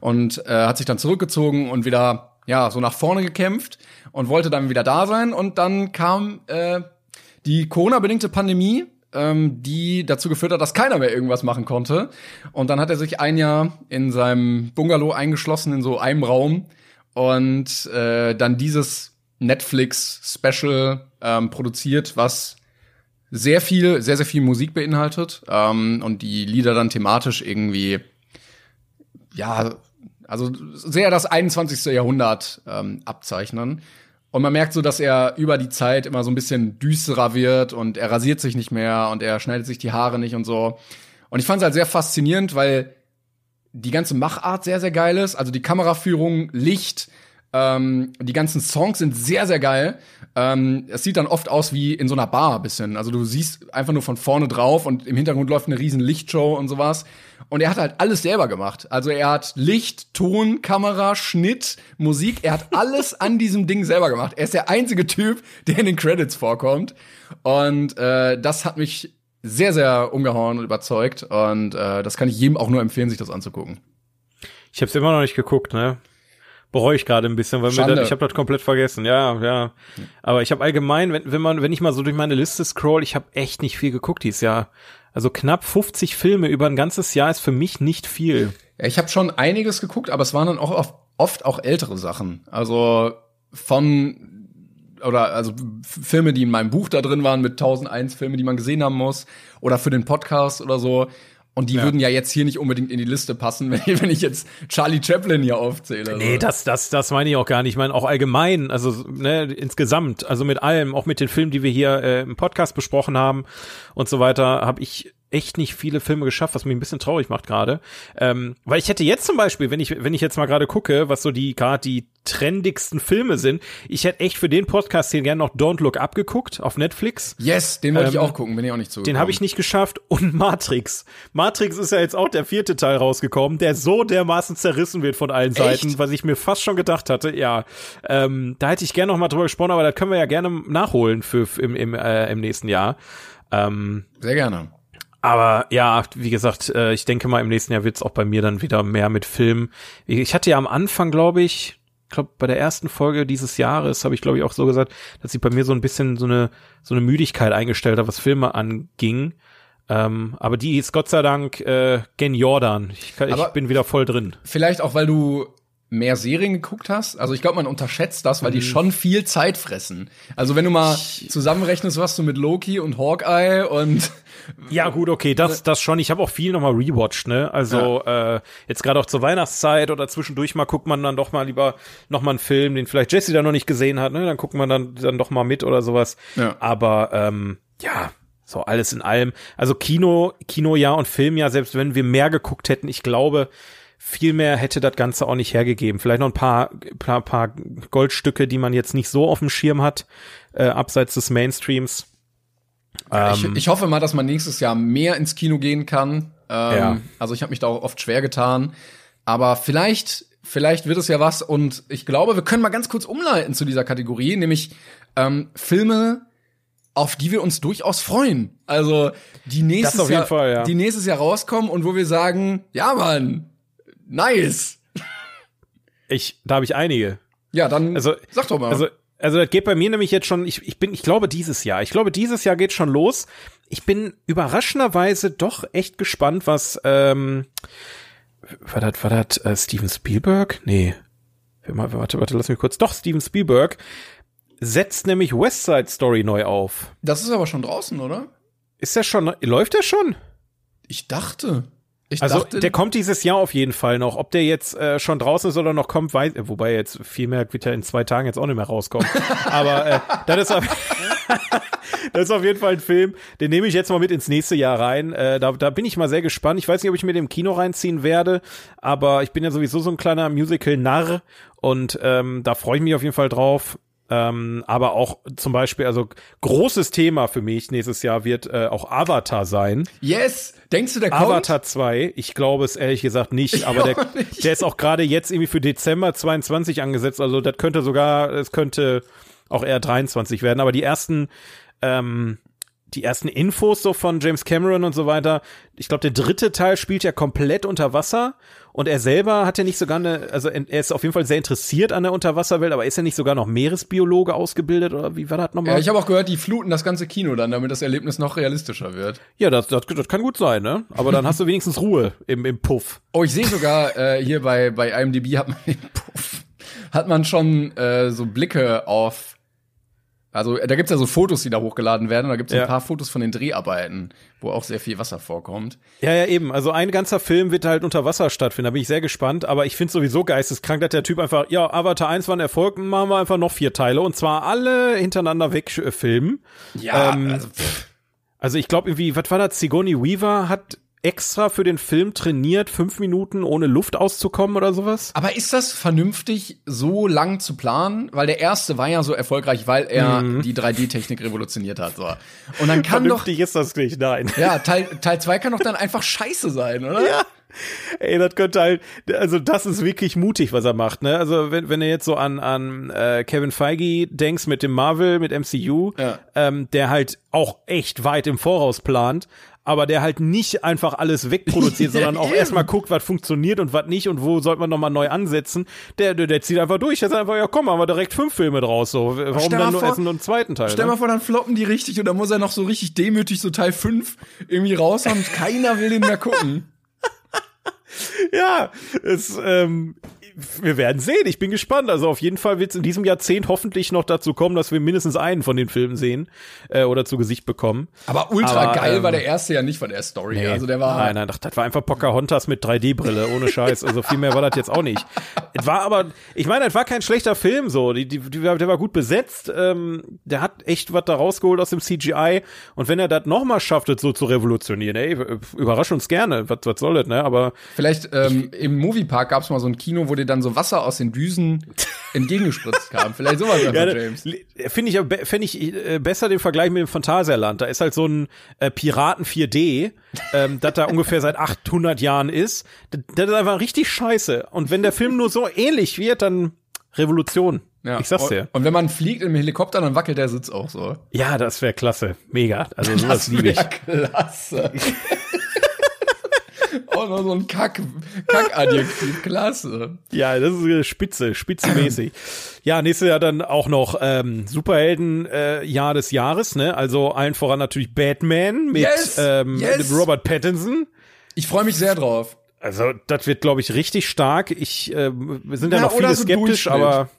und äh, hat sich dann zurückgezogen und wieder ja so nach vorne gekämpft und wollte dann wieder da sein und dann kam äh, die Corona-bedingte Pandemie ähm, die dazu geführt hat, dass keiner mehr irgendwas machen konnte. Und dann hat er sich ein Jahr in seinem Bungalow eingeschlossen in so einem Raum und äh, dann dieses Netflix-Special ähm, produziert, was sehr viel, sehr, sehr viel Musik beinhaltet ähm, und die Lieder dann thematisch irgendwie, ja, also sehr das 21. Jahrhundert ähm, abzeichnen. Und man merkt so, dass er über die Zeit immer so ein bisschen düsterer wird und er rasiert sich nicht mehr und er schneidet sich die Haare nicht und so. Und ich fand es halt sehr faszinierend, weil die ganze Machart sehr, sehr geil ist. Also die Kameraführung, Licht, ähm, die ganzen Songs sind sehr, sehr geil. Ähm, es sieht dann oft aus wie in so einer Bar bisschen. Also du siehst einfach nur von vorne drauf und im Hintergrund läuft eine riesen Lichtshow und sowas. Und er hat halt alles selber gemacht. Also er hat Licht, Ton, Kamera, Schnitt, Musik. Er hat alles an diesem Ding selber gemacht. Er ist der einzige Typ, der in den Credits vorkommt. Und äh, das hat mich sehr, sehr umgehauen und überzeugt. Und äh, das kann ich jedem auch nur empfehlen, sich das anzugucken. Ich habe es immer noch nicht geguckt, ne? bereue ich gerade ein bisschen, weil mir das, ich habe das komplett vergessen. Ja, ja. Aber ich habe allgemein, wenn, wenn man, wenn ich mal so durch meine Liste scroll, ich habe echt nicht viel geguckt dieses Jahr. Also knapp 50 Filme über ein ganzes Jahr ist für mich nicht viel. Ja, ich habe schon einiges geguckt, aber es waren dann auch oft, auch ältere Sachen. Also von oder also Filme, die in meinem Buch da drin waren mit 1001 Filme, die man gesehen haben muss oder für den Podcast oder so. Und die ja. würden ja jetzt hier nicht unbedingt in die Liste passen, wenn ich, wenn ich jetzt Charlie Chaplin hier aufzähle. Nee, so. das, das, das meine ich auch gar nicht. Ich meine auch allgemein, also ne, insgesamt, also mit allem, auch mit den Filmen, die wir hier äh, im Podcast besprochen haben und so weiter, habe ich echt nicht viele Filme geschafft, was mich ein bisschen traurig macht gerade. Ähm, weil ich hätte jetzt zum Beispiel, wenn ich, wenn ich jetzt mal gerade gucke, was so die gerade die trendigsten Filme sind, ich hätte echt für den Podcast hier gerne noch Don't Look Up geguckt auf Netflix. Yes, den wollte ähm, ich auch gucken, bin ich auch nicht zu. Den habe ich nicht geschafft. Und Matrix. Matrix ist ja jetzt auch der vierte Teil rausgekommen, der so dermaßen zerrissen wird von allen Seiten, echt? was ich mir fast schon gedacht hatte. Ja, ähm, da hätte ich gerne noch mal drüber gesprochen, aber da können wir ja gerne nachholen für, für im, im, äh, im nächsten Jahr. Ähm, Sehr gerne. Aber ja, wie gesagt, äh, ich denke mal, im nächsten Jahr wird es auch bei mir dann wieder mehr mit Film. Ich hatte ja am Anfang, glaube ich, glaube bei der ersten Folge dieses Jahres habe ich glaube ich auch so gesagt, dass sie bei mir so ein bisschen so eine so eine Müdigkeit eingestellt hat, was Filme anging. Ähm, aber die ist Gott sei Dank äh, Gen Jordan. Ich, kann, ich bin wieder voll drin. Vielleicht auch, weil du mehr Serien geguckt hast? Also ich glaube, man unterschätzt das, weil die mhm. schon viel Zeit fressen. Also wenn du mal zusammenrechnest, was du mit Loki und Hawkeye und ja gut, okay, das das schon. Ich habe auch viel nochmal rewatcht, ne? Also ja. äh, jetzt gerade auch zur Weihnachtszeit oder zwischendurch mal guckt man dann doch mal lieber nochmal einen Film, den vielleicht Jesse da noch nicht gesehen hat, ne? Dann guckt man dann dann doch mal mit oder sowas. Ja. Aber ähm, ja, so alles in allem. Also Kino, Kinojahr und Filmjahr, selbst wenn wir mehr geguckt hätten, ich glaube, viel mehr hätte das Ganze auch nicht hergegeben. Vielleicht noch ein paar, paar, paar Goldstücke, die man jetzt nicht so auf dem Schirm hat, äh, abseits des Mainstreams. ich, ich hoffe mal, dass man nächstes Jahr mehr ins Kino gehen kann. Ähm, Ja. Also ich habe mich da auch oft schwer getan. Aber vielleicht, vielleicht wird es ja was. Und ich glaube, wir können mal ganz kurz umleiten zu dieser Kategorie, nämlich ähm, Filme, auf die wir uns durchaus freuen. Also die nächstes, auf jeden Jahr, Fall, ja. die nächstes Jahr rauskommen und wo wir sagen, ja Mann, nice. Ich, da habe ich einige. Ja, dann Also, sag doch mal. Also, also das geht bei mir nämlich jetzt schon, ich, ich bin, ich glaube dieses Jahr, ich glaube dieses Jahr geht schon los. Ich bin überraschenderweise doch echt gespannt, was, ähm, war das, war das äh, Steven Spielberg? Nee. Warte, warte, lass mich kurz. Doch, Steven Spielberg setzt nämlich West Side Story neu auf. das ist aber schon draußen, oder? Ist der schon, läuft der schon? Ich dachte. Ich Also dachte, der kommt dieses Jahr auf jeden Fall noch. Ob der jetzt äh, schon draußen ist oder noch kommt, weiß, äh, wobei jetzt viel mehr wird ja in zwei Tagen jetzt auch nicht mehr rauskommen. Aber äh, das ist auf, das ist auf jeden Fall ein Film, den nehme ich jetzt mal mit ins nächste Jahr rein. Äh, da, da bin ich mal sehr gespannt. Ich weiß nicht, ob ich mir den im Kino reinziehen werde, aber ich bin ja sowieso so ein kleiner Musical-Narr und ähm, da freue ich mich auf jeden Fall drauf. Ähm, aber auch zum Beispiel, also großes Thema für mich nächstes Jahr wird äh, auch Avatar sein. yes. Denkst du, der kommt? Avatar 2, ich glaube es ehrlich gesagt nicht, aber der, nicht. der ist auch gerade jetzt irgendwie für Dezember 22 angesetzt, also das könnte sogar, es könnte auch eher 23 werden, aber die ersten, ähm, die ersten Infos so von James Cameron und so weiter, ich glaube, der dritte Teil spielt ja komplett unter Wasser und er selber hat ja nicht sogar eine, also er ist auf jeden Fall sehr interessiert an der Unterwasserwelt, aber ist er nicht sogar noch Meeresbiologe ausgebildet oder wie war das nochmal? Ja, ich habe auch gehört, die fluten das ganze Kino dann, damit das Erlebnis noch realistischer wird. Ja, das, das, das kann gut sein, ne? Aber dann hast du wenigstens Ruhe im, im Puff. Oh, ich sehe sogar äh, hier bei bei IMDb hat man Puff, hat man schon äh, so Blicke auf also da gibt's ja so Fotos, die da hochgeladen werden. und Da gibt's Ja. ein paar Fotos von den Dreharbeiten, wo auch sehr viel Wasser vorkommt. Ja, ja, eben. Also ein ganzer Film wird halt unter Wasser stattfinden. Da bin ich sehr gespannt. Aber ich finde sowieso geisteskrank, dass der Typ einfach, ja, Avatar 1 war ein Erfolg, machen wir einfach noch vier Teile. Und zwar alle hintereinander weg äh. Ja, Ähm, also Also ich glaube irgendwie, was war das? Sigourney Weaver hat extra für den Film trainiert, fünf Minuten ohne Luft auszukommen oder sowas. aber ist das vernünftig, so lang zu planen? Weil der erste war ja so erfolgreich, weil er die 3D-Technik revolutioniert hat. So. Und dann kann doch, Vernünftig ist das nicht, nein. ja, Teil Teil zwei kann doch dann einfach scheiße sein, oder? Ja. Ey, das könnte halt, also das ist wirklich mutig, was er macht, ne? Also wenn, wenn du jetzt so an, an äh, Kevin Feige denkst mit dem Marvel, mit MCU, Ja. ähm, der halt auch echt weit im Voraus plant, aber der halt nicht einfach alles wegproduziert, sondern auch erstmal guckt, was funktioniert und was nicht und wo sollte man nochmal neu ansetzen. Der, der, der zieht einfach durch. Der sagt einfach, ja komm, haben wir direkt fünf Filme draus. So, warum Stell dann nur vor- erst nur einen zweiten Teil? Stell ne? mal vor, dann floppen die richtig und dann muss er noch so richtig demütig so Teil 5 irgendwie raushauen und keiner will den mehr gucken. Ja, es, ähm, wir werden sehen. Ich bin gespannt. Also auf jeden Fall wird es in diesem Jahrzehnt hoffentlich noch dazu kommen, dass wir mindestens einen von den Filmen sehen äh, oder zu Gesicht bekommen. Aber ultra Aber, geil ähm, war der erste ja nicht von der Story. her. Also der war Nein, nein, das, war einfach Pocahontas mit 3D-Brille, ohne Scheiß. Also viel mehr war das jetzt auch nicht. Es war aber, ich meine, es war kein schlechter Film so. Die, die, die, der war gut besetzt. Ähm, der hat echt was da rausgeholt aus dem CGI. Und wenn er das nochmal schafft, das so zu revolutionieren, ey, überrasch uns gerne. Was, was soll das, ne? Aber Vielleicht ähm, im Moviepark gab es mal so ein Kino, wo dir dann so Wasser aus den Düsen entgegengespritzt kam. Vielleicht sowas Ja, James. finde ich, aber- fänd ich äh, besser den Vergleich mit dem Phantasialand. Da ist halt so ein äh, Piraten 4D, ähm, das da ungefähr seit 800 Jahren ist. Das, das ist einfach richtig scheiße. Und wenn der Film nur so ähnlich wird, dann Revolution. Ja. Ich sag's und, dir. Und wenn man fliegt im Helikopter, dann wackelt der Sitz auch so. Ja, das wäre klasse. Mega. Also sowas liebe ich. klasse. Auch noch so ein Kack, Kack-Adjektiv. Klasse. Ja, das ist äh, spitze, spitzenmäßig. ja, nächstes Jahr dann auch noch ähm, Superhelden äh, des Jahres, ne? Also allen voran natürlich Batman mit Yes, ähm, yes. Robert Pattinson. Ich freue mich sehr drauf. Also, das wird, glaube ich, richtig stark. Ich, äh, wir sind ja, Ja, noch viele so skeptisch, aber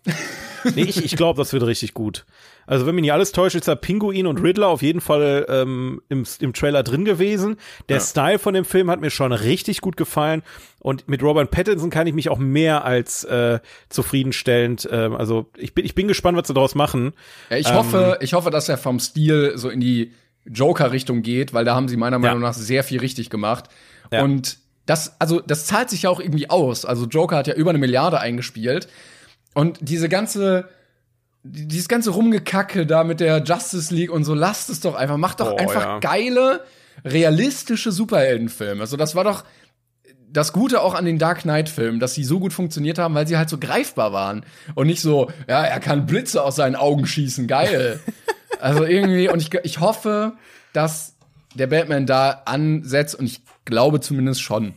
nee, ich, ich glaube, das wird richtig gut. Also, wenn mich nicht alles täuscht, ist da Pinguin und Riddler auf jeden Fall ähm, im, im Trailer drin gewesen. Der Style von dem Film hat mir schon richtig gut gefallen. Und mit Robert Pattinson kann ich mich auch mehr als äh, zufriedenstellend. Äh, also, ich bin, ich bin gespannt, was sie daraus machen. Ja, ich Ähm. hoffe, ich hoffe, dass er vom Stil so in die Joker-Richtung geht, weil da haben sie meiner Meinung nach sehr viel richtig gemacht. Ja. Und das, also, das zahlt sich ja auch irgendwie aus. Also, Joker hat ja über eine Milliarde eingespielt. Und diese ganze dieses ganze Rumgekacke da mit der Justice League und so, lasst es doch einfach. Macht doch Oh, einfach ja. geile, realistische Superheldenfilme. Also das war doch das Gute auch an den Dark Knight-Filmen, dass sie so gut funktioniert haben, weil sie halt so greifbar waren. Und nicht so, ja, er kann Blitze aus seinen Augen schießen, geil. also irgendwie, und ich, ich hoffe, dass der Batman da ansetzt, und ich glaube zumindest schon,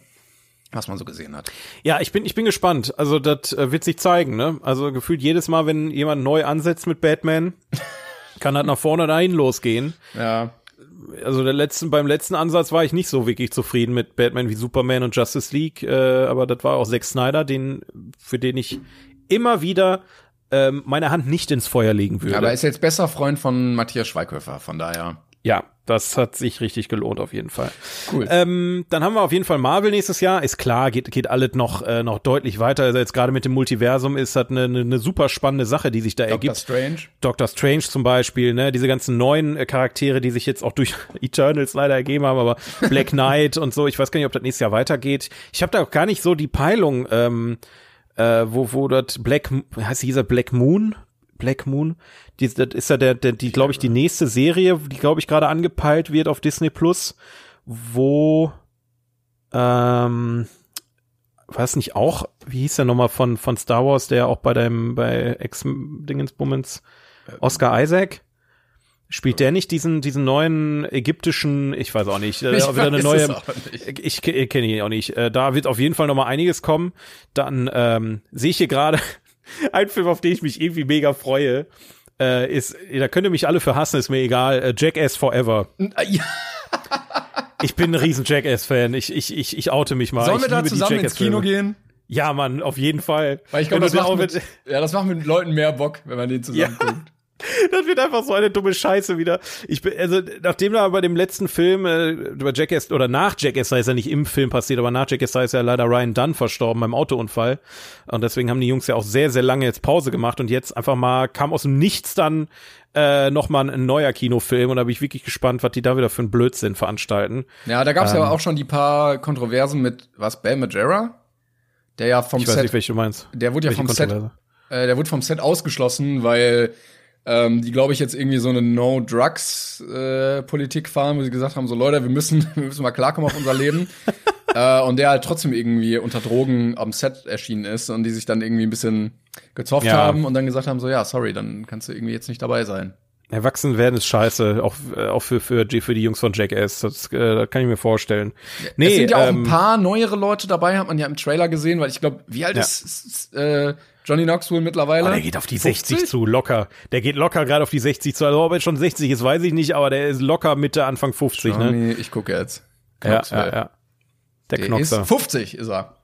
was man so gesehen hat. Ja, ich bin, ich bin gespannt. Also, das äh, wird sich zeigen, ne? Also, gefühlt jedes Mal, wenn jemand neu ansetzt mit Batman, kann das nach vorne dahin losgehen. Ja. Also, der letzten, beim letzten Ansatz war ich nicht so wirklich zufrieden mit Batman wie Superman und Justice League, äh, aber das war auch Zack Snyder, den, für den ich immer wieder ähm, meine Hand nicht ins Feuer legen würde. Aber er ist jetzt besser Freund von Matthias Schweighöfer, von daher. ja, das hat sich richtig gelohnt auf jeden Fall. Cool. Ähm, dann haben wir auf jeden Fall Marvel nächstes Jahr. Ist klar, geht, geht alles noch, äh, noch deutlich weiter. Also jetzt gerade mit dem Multiversum ist das eine, eine, eine super spannende Sache, die sich da Doctor ergibt. Strange. Doctor Strange zum Beispiel, ne, diese ganzen neuen äh, Charaktere, die sich jetzt auch durch Eternals leider ergeben haben, aber Black Knight und so, ich weiß gar nicht, ob das nächstes Jahr weitergeht. Ich habe da auch gar nicht so die Peilung, ähm, äh, wo, wo das Black, heißt dieser Black Moon? Black Moon, die, das ist ja der, der die, glaube ich, die nächste Serie, die, glaube ich, gerade angepeilt wird auf Disney Plus, wo ähm, weiß nicht auch, wie hieß der nochmal von, von Star Wars, der auch bei deinem, bei Ex-Dingensbummens, Oscar Isaac? Spielt der nicht diesen, diesen neuen ägyptischen, ich weiß auch nicht, äh, Ich wieder eine neue, nicht. ich, ke- kenne ihn auch nicht. Äh, da wird auf jeden Fall noch mal einiges kommen. Dann ähm, sehe ich hier gerade einen Film, auf den ich mich irgendwie mega freue. Äh, ist, da könnt ihr mich alle für hassen, ist mir egal. Äh, Jackass Forever. Ja, Ich bin ein riesen Jackass-Fan. Ich, ich, ich, ich oute mich mal. sollen ich wir da zusammen ins Kino gehen? Ja, Mann, auf jeden Fall. Weil ich glaube, das macht mit, ja, das macht mit Leuten mehr Bock, wenn man den zusammen Ja. guckt. Das wird einfach so eine dumme Scheiße wieder. Ich bin, also, nachdem da bei dem letzten Film, äh, über Jackass, oder nach Jackass, da ist ja nicht im Film passiert, aber nach Jackass da ist ja leider Ryan Dunn verstorben beim Autounfall. Und deswegen haben die Jungs ja auch sehr, sehr lange jetzt Pause gemacht und jetzt einfach mal kam aus dem Nichts dann äh, nochmal ein neuer Kinofilm und da bin ich wirklich gespannt, was die da wieder für einen Blödsinn veranstalten. Ja, da gab es ja Ähm. aber auch schon die paar Kontroversen mit, was, Bam Majera? Der ja vom Ich weiß Set, nicht, welche du meinst. der wurde ja Welche vom Set, äh, der wurde vom Set ausgeschlossen, weil ähm, die, glaube ich, jetzt irgendwie so eine No-Drugs-Politik fahren, wo sie gesagt haben, so Leute, wir müssen, wir müssen mal klarkommen auf unser Leben. äh, und der halt trotzdem irgendwie unter Drogen am Set erschienen ist und die sich dann irgendwie ein bisschen gezofft Ja. haben und dann gesagt haben, so ja, sorry, dann kannst du irgendwie jetzt nicht dabei sein. Erwachsen werden ist scheiße, auch, äh, auch für, für, die- für die Jungs von Jackass. Das, äh, das kann ich mir vorstellen. Nee, es sind ja auch ähm, ein paar neuere Leute dabei, hat man ja im Trailer gesehen, weil ich glaube, wie alt Ja. ist, ist äh, Johnny Knoxville mittlerweile? Oh, der geht auf die 60 zu, locker. Der geht locker gerade auf die 60 zu. Also ob er schon 60 ist, weiß ich nicht, aber der ist locker Mitte, Anfang 50, ne? Johnny, ich gucke jetzt. Ja, Knoxville. ja, ja. Der Der Knoxer. ist 50 ist er.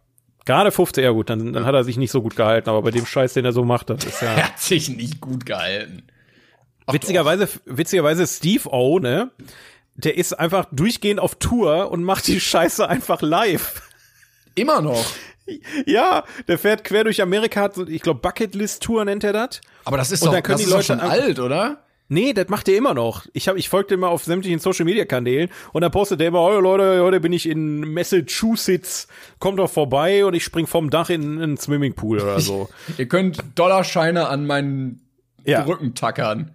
Gerade 50, ja gut, dann, dann hat er sich nicht so gut gehalten, aber bei dem Scheiß, den er so macht, das ist ja. Er hat sich nicht gut gehalten. Ach, witzigerweise, witzigerweise Steve O, ne? Der ist einfach durchgehend auf Tour und macht die Scheiße einfach live. Immer noch. Ja, der fährt quer durch Amerika, hat ich glaube, Bucketlist-Tour nennt er das. Aber das ist Und doch, dann können das die Leute schon alt, oder? Nee, das macht er immer noch. Ich hab, ich folgte immer auf sämtlichen Social Media Kanälen und dann postet er immer, oh Leute, heute bin ich in Massachusetts, kommt doch vorbei und ich spring vom Dach in, in einen Swimmingpool oder so. Ihr könnt Dollarscheine an meinen Ja. Rücken tackern.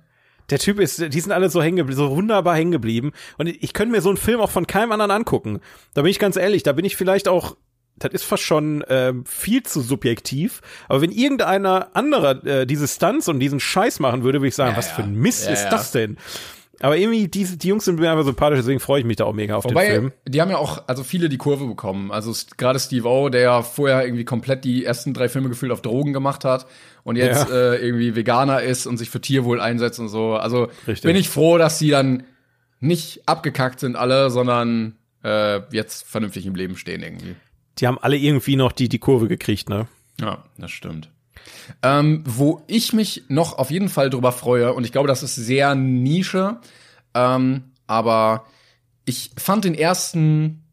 Der Typ ist, die sind alle so hängen geblieben, so wunderbar hängen geblieben. Und ich könnte mir so einen Film auch von keinem anderen angucken. Da bin ich ganz ehrlich, da bin ich vielleicht auch, das ist fast schon ähm, viel zu subjektiv. Aber wenn irgendeiner anderer äh, diese Stunts und diesen Scheiß machen würde, würde ich sagen, Ja, was ja. für ein Mist Ja, ist das denn? Aber irgendwie, diese, die Jungs sind mir einfach sympathisch, deswegen freue ich mich da auch mega auf den Wobei, Film. die haben ja auch, also viele die Kurve bekommen. Also gerade Steve O, der ja vorher irgendwie komplett die ersten drei Filme gefühlt auf Drogen gemacht hat und jetzt äh, irgendwie Veganer ist und sich für Tierwohl einsetzt und so. Also Richtig. bin ich froh, dass die dann nicht abgekackt sind alle, sondern äh, jetzt vernünftig im Leben stehen irgendwie. Die haben alle irgendwie noch die, die Kurve gekriegt, ne? Ja, das stimmt. Ähm, wo ich mich noch auf jeden Fall drüber freue, und ich glaube, das ist sehr Nische, ähm, aber ich fand den ersten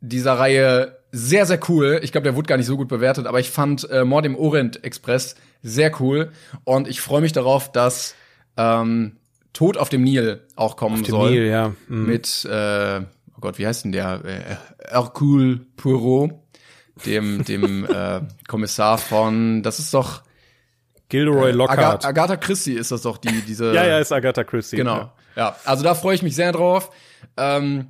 dieser Reihe sehr, sehr cool. Ich glaube, der wurde gar nicht so gut bewertet, aber ich fand äh, Mord im Orient Express sehr cool. Und ich freue mich darauf, dass ähm, Tod auf dem Nil auch kommen Dem soll Neil, ja. Mhm. mit, äh, oh Gott, wie heißt denn der? Äh, Hercule Poirot, dem, dem äh, Kommissar von, das ist doch Gilderoy Lockhart. Aga Agatha Christie ist das doch, die, diese. ja, ja, ist Agatha Christie. Genau. Ja. Ja, also da freue ich mich sehr drauf. Ähm,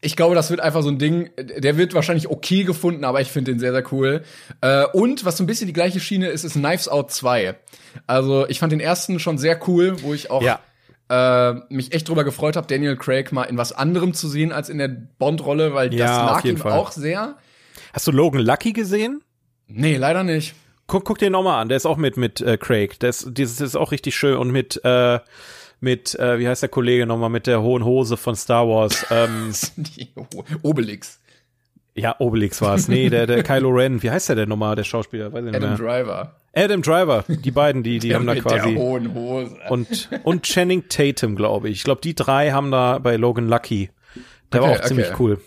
ich glaube, das wird einfach so ein Ding, der wird wahrscheinlich okay gefunden, aber ich finde den sehr, sehr cool. Äh, und was so ein bisschen die gleiche Schiene ist, ist Knives Out 2. Also ich fand den ersten schon sehr cool, wo ich auch Ja. äh, mich echt drüber gefreut habe, Daniel Craig mal in was anderem zu sehen als in der Bond-Rolle, weil das auf lag ihm Fall. auch sehr. Hast du Logan Lucky gesehen? Nee, leider nicht. Guck, guck den nochmal an, der ist auch mit mit äh, Craig. Das, dieses ist auch richtig schön und mit äh, mit äh, wie heißt der Kollege nochmal mit der hohen Hose von Star Wars? Ähm, Obelix. ja, Obelix war es. Nee, der der Kylo Ren. Wie heißt der denn nochmal, der Schauspieler? Weiß ich nicht Adam mehr. Driver. Adam Driver. Die beiden, die die haben da mit quasi der hohen Hose. und und Channing Tatum, glaube ich. Ich glaube, die drei haben da bei Logan Lucky. Der war Okay, auch ziemlich okay. cool.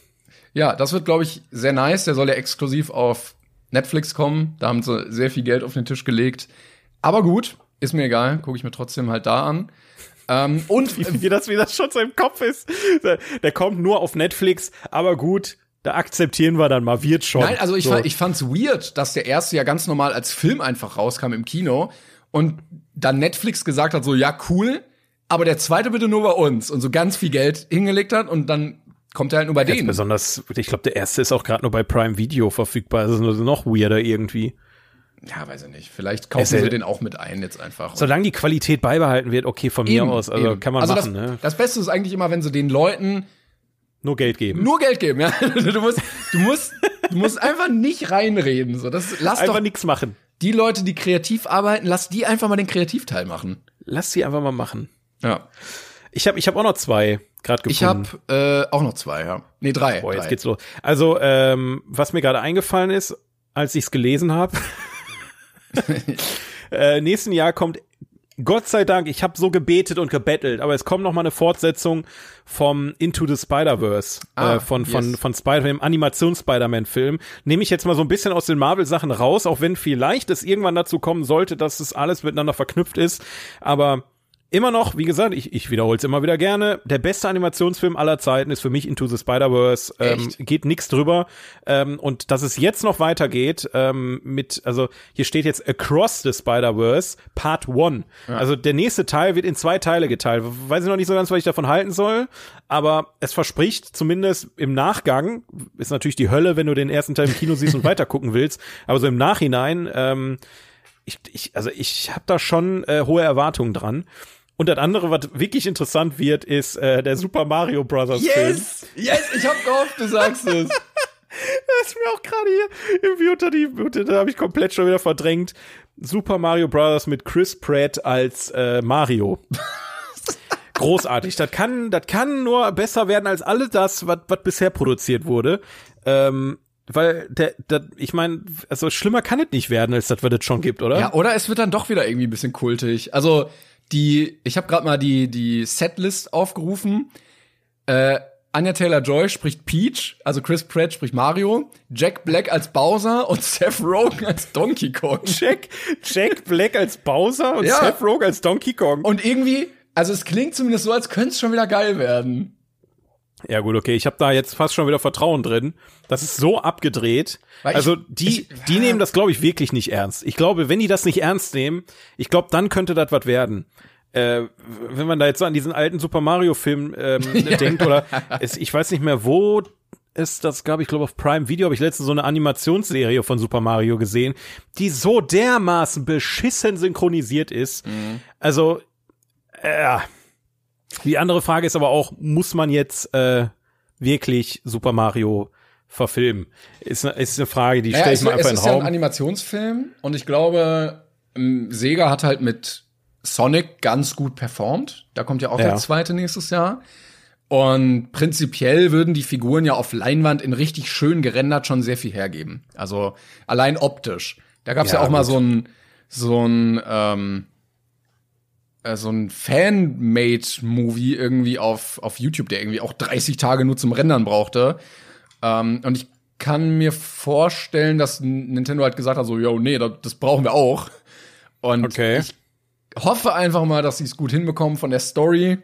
Ja, das wird, glaube ich, sehr nice. Der soll ja exklusiv auf Netflix kommen. Da haben sie sehr viel Geld auf den Tisch gelegt. Aber gut, ist mir egal. Gucke ich mir trotzdem halt da an. Ähm, und Wie, wie das wie das schon so im Kopf ist. Der, kommt nur auf Netflix, aber gut, da akzeptieren wir dann mal, wird schon. nein, also ich, so. fand, ich fand's weird, dass der erste ja ganz normal als Film einfach rauskam im Kino und dann Netflix gesagt hat, so ja, cool, aber der zweite bitte nur bei uns und so ganz viel Geld hingelegt hat und dann kommt er halt nur bei Jetzt denen. besonders, ich glaube, der erste ist auch gerade nur bei Prime Video verfügbar. Das ist nur noch weirder irgendwie. Ja, weiß ich nicht. Vielleicht kaufen sie den auch mit ein jetzt einfach. Solange die Qualität beibehalten wird, okay, von mir Eben, aus, also eben. kann man also machen, das, ne? Das Beste ist eigentlich immer, wenn sie den Leuten Nur Geld geben. nur Geld geben, ja. Du musst, du musst, du musst einfach nicht reinreden. So, das, lass Einfach doch nichts machen. die Leute, die kreativ arbeiten, lass die einfach mal den Kreativteil machen. Lass sie einfach mal machen. Ja. Ich habe ich hab auch noch zwei gerade gefunden. Ich habe äh, auch noch zwei, ja. Nee, drei. Boah, jetzt drei. geht's los. Also, ähm, was mir gerade eingefallen ist, als ich's gelesen habe, äh, nächsten Jahr kommt Gott sei Dank, ich habe so gebetet und gebettelt, aber es kommt noch mal eine Fortsetzung vom Into the Spider-Verse Ah, äh, von von yes. von Spider dem Animations-Spider-Man-Film. Nehme ich jetzt mal so ein bisschen aus den Marvel-Sachen raus, auch wenn vielleicht es irgendwann dazu kommen sollte, dass es alles miteinander verknüpft ist, aber Immer noch, wie gesagt, ich, ich wiederhole es immer wieder gerne, der beste Animationsfilm aller Zeiten ist für mich Into the Spider-Verse. Ähm, geht nix drüber. Ähm, und dass es jetzt noch weitergeht ähm, mit, also hier steht jetzt Across the Spider-Verse Part 1. Also der nächste Teil wird in zwei Teile geteilt. Weiß ich noch nicht so ganz, was ich davon halten soll, aber es verspricht zumindest im Nachgang, ist natürlich die Hölle, wenn du den ersten Teil im Kino siehst und weiter gucken willst, aber so im Nachhinein, ähm, ich, ich, also ich habe da schon äh, hohe Erwartungen dran. Und das andere, was wirklich interessant wird, ist äh, der Super Mario Brothers Film. Yes! Yes! Ich hab gehofft, du sagst es. Das ist mir auch gerade hier irgendwie unter die, unter, da habe ich komplett schon wieder verdrängt. Super Mario Brothers mit Chris Pratt als äh, Mario. Großartig. Das kann, das kann nur besser werden als alles das, was was bisher produziert wurde. Ähm, weil der, der ich meine, also schlimmer kann es nicht werden, als das, was es schon gibt, oder? Ja, oder es wird dann doch wieder irgendwie ein bisschen kultig. Also die, ich habe gerade mal die die Setlist aufgerufen. Äh, Anya Taylor Joy spricht Peach, also Chris Pratt spricht Mario, Jack Black als Bowser und Seth Rogen als Donkey Kong. Jack, Jack Black als Bowser und Ja. Seth Rogen als Donkey Kong. Und irgendwie, also es klingt zumindest so, als könnte es schon wieder geil werden. Ja gut, okay, ich habe da jetzt fast schon wieder Vertrauen drin. Das ist so abgedreht. Weil ich- also die, ich- die nehmen das, glaube ich, wirklich nicht ernst. Ich glaube, wenn die das nicht ernst nehmen, ich glaube, dann könnte das was werden. Äh, wenn man da jetzt so an diesen alten Super Mario Film ähm, denkt oder es, ich weiß nicht mehr wo ist das gab ich glaube auf Prime Video habe ich letztens so eine Animationsserie von Super Mario gesehen, die so dermaßen beschissen synchronisiert ist. Also äh, die andere Frage ist aber auch, muss man jetzt äh, wirklich Super Mario verfilmen? Ist, ne- ist eine Frage, die stelle ich es, mal einfach es in ist den ja ein Raum. Animationsfilm und ich glaube, ähm, Sega hat halt mit Sonic ganz gut performt. Da kommt ja auch Ja. der zweite nächstes Jahr. Und prinzipiell würden die Figuren ja auf Leinwand in richtig schön gerendert schon sehr viel hergeben. Also allein optisch. Da gab's ja, Ja, auch mal gut. so ein so ein ähm, äh, so ein Fan-Made-Movie irgendwie auf auf YouTube, der irgendwie auch 30 Tage nur zum Rendern brauchte. Ähm, und ich kann mir vorstellen, dass Nintendo halt gesagt hat, so, yo, nee, das, das brauchen wir auch. Und Okay. ich hoffe einfach mal, dass sie es gut hinbekommen von der Story.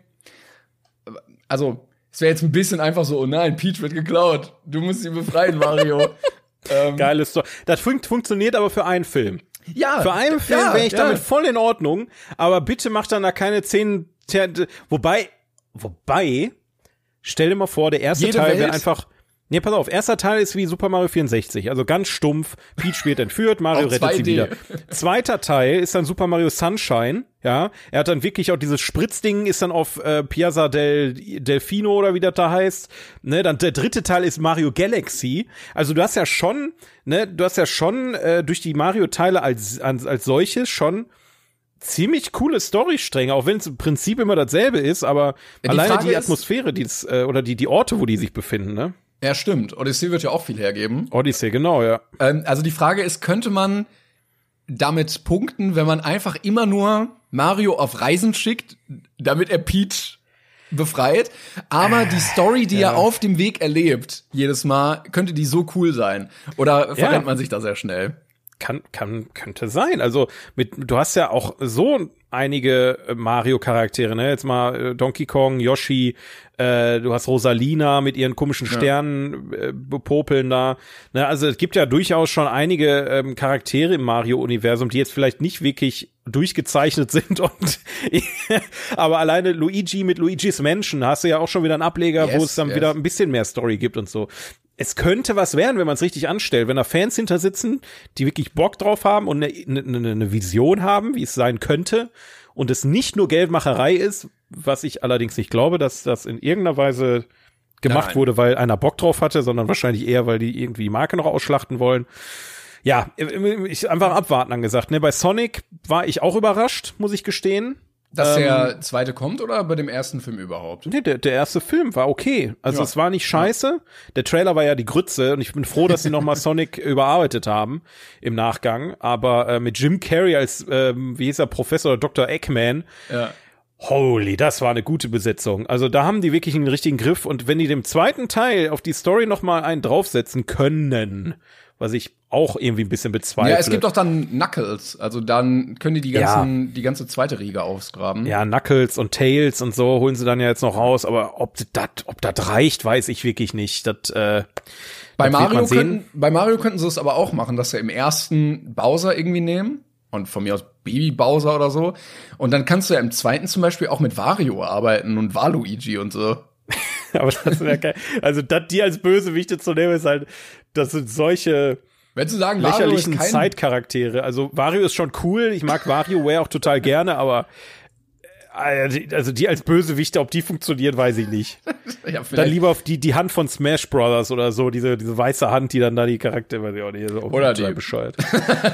Also, es wäre jetzt ein bisschen einfach so, oh nein, Peach wird geklaut. Du musst sie befreien, Mario. ähm, Geiles Story. Das fun funktioniert aber für einen Film. Ja, Für einen Film ja, wäre ich ja. damit voll in Ordnung, aber bitte macht dann da keine zehn. Wobei, wobei, stell dir mal vor, der erste Jede Teil wäre einfach. Nee, pass auf, erster Teil ist wie Super Mario 64, also ganz stumpf. Peach wird entführt, Mario rettet sie 2D. wieder. Zweiter Teil ist dann Super Mario Sunshine, ja. Er hat dann wirklich auch dieses Spritzding, ist dann auf äh, Piazza del Delfino oder wie das da heißt. Ne, dann der dritte Teil ist Mario Galaxy. Also du hast ja schon, ne, du hast ja schon äh, durch die Mario-Teile als, als, als solches schon ziemlich coole Storystränge, auch wenn es im Prinzip immer dasselbe ist, aber die alleine Frage die Atmosphäre, die es, äh, oder die, die Orte, wo die sich befinden, ne? Ja, stimmt. Odyssey wird ja auch viel hergeben. Odyssey, genau, ja. Ähm, also die Frage ist, könnte man damit punkten, wenn man einfach immer nur Mario auf Reisen schickt, damit er Peach befreit, aber die Story, die ja. er auf dem Weg erlebt, jedes Mal, könnte die so cool sein? Oder verrennt Ja. man sich da sehr schnell? Kann, kann, könnte sein. Also mit, du hast ja auch so einige äh, Mario-Charaktere, ne? Jetzt mal äh, Donkey Kong, Yoshi, äh, du hast Rosalina mit ihren komischen Sternen äh, popeln da. Ne? Also es gibt ja durchaus schon einige ähm, Charaktere im Mario-Universum, die jetzt vielleicht nicht wirklich durchgezeichnet sind und aber alleine Luigi mit Luigis Menschen hast du ja auch schon wieder einen Ableger, wo Yes, es dann yes. wieder ein bisschen mehr Story gibt und so. Es könnte was werden, wenn man es richtig anstellt, wenn da Fans hinter sitzen, die wirklich Bock drauf haben und eine, eine, eine Vision haben, wie es sein könnte und es nicht nur Geldmacherei ist, was ich allerdings nicht glaube, dass das in irgendeiner Weise gemacht Nein. wurde, weil einer Bock drauf hatte, sondern wahrscheinlich eher, weil die irgendwie die Marke noch ausschlachten wollen. Ja, ich einfach abwarten angesagt. Ne, bei Sonic war ich auch überrascht, muss ich gestehen. Dass Ähm, der zweite kommt oder bei dem ersten Film überhaupt? Nee, der, der erste Film war okay. Also Ja. es war nicht scheiße. Der Trailer war ja die Grütze und ich bin froh, dass sie nochmal Sonic überarbeitet haben im Nachgang. Aber äh, mit Jim Carrey als, ähm, wie hieß er, Professor Dr. Eggman, Ja. holy, das war eine gute Besetzung. Also da haben die wirklich einen richtigen Griff und wenn die dem zweiten Teil auf die Story nochmal einen draufsetzen können, was ich auch irgendwie ein bisschen bezweifle. Ja, es gibt doch dann Knuckles, also dann können die die, Ja. ganzen, die ganze zweite Riege ausgraben. ja, Knuckles und Tails und so holen sie dann ja jetzt noch raus, aber ob das ob das reicht, weiß ich wirklich nicht. Das äh, Bei Mario, könnten, bei Mario könnten sie es aber auch machen, dass sie im ersten Bowser irgendwie nehmen und von mir aus Baby Bowser oder so. Und dann kannst du ja im zweiten zum Beispiel auch mit Wario arbeiten und Waluigi und so. Aber das ja geil. Also, das die als Bösewichte zu nehmen, ist halt, das sind solche Wenn zu sagen, lächerlichen kein, Zeitcharaktere. Also, Wario ist schon cool. Ich mag WarioWare auch total gerne, aber äh, die- also die als Bösewichte, ob die funktionieren, weiß ich nicht. ja, Dann lieber auf die, die Hand von Smash Brothers oder so, diese, diese weiße Hand, die dann da die Charaktere, weiß ich auch nicht, so Oder die. bescheuert.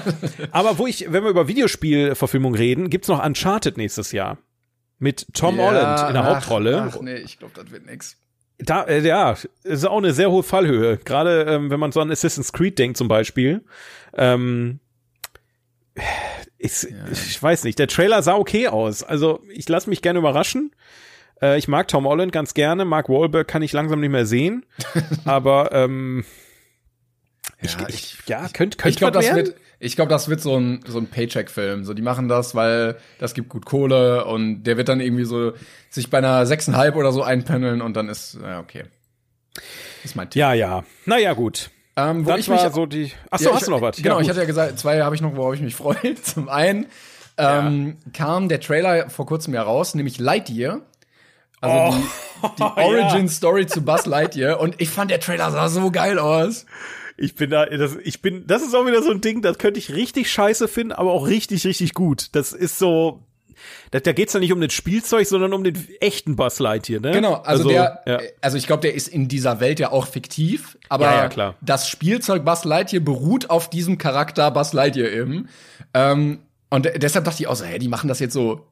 Aber wo ich, wenn wir über Videospielverfilmung reden, gibt's noch Uncharted nächstes Jahr. Mit Tom Ja, Holland in der ach, Hauptrolle. Ach nee, ich glaube, das wird nix. Da, äh, ja, ist auch eine sehr hohe Fallhöhe. Gerade ähm, wenn man so an Assassin's Creed denkt zum Beispiel. Ähm, ist, Ich weiß nicht, der Trailer sah okay aus. Also ich lasse mich gerne überraschen. Äh, ich mag Tom Holland ganz gerne. Mark Wahlberg kann ich langsam nicht mehr sehen. Aber ähm, ich, Ja, ich, ja, könnte könnte Ich glaube, das wird, ich glaube, das wird so ein, so ein Paycheck-Film. So, die machen das, weil das gibt gut Kohle und der wird dann irgendwie so sich bei einer 6,5 oder so einpendeln und dann ist, ja, okay. Das ist mein Tipp. Ja, ja. Naja, gut. Ähm, wo Dann ich war mich so die. Ach so, Ja, hast ich, du noch was? Genau, ja, ich hatte ja gesagt, zwei habe ich noch, worauf ich mich freue. Zum einen ähm, kam der Trailer vor kurzem ja raus, nämlich Lightyear. Also Oh, die, die Origin Story zu Buzz Lightyear. Und ich fand, der Trailer sah so geil aus. Ich bin da, das, ich bin, das ist auch wieder so ein Ding, das könnte ich richtig scheiße finden, aber auch richtig, richtig gut. Das ist so, da, da geht's ja nicht um das Spielzeug, sondern um den echten Buzz Lightyear, ne? Genau, also, der, ja. also ich glaube, der ist in dieser Welt ja auch fiktiv, aber Ja, ja, klar. das Spielzeug Buzz Lightyear beruht auf diesem Charakter Buzz Lightyear eben. Ähm, und de- deshalb dachte ich auch so, hä, die machen das jetzt so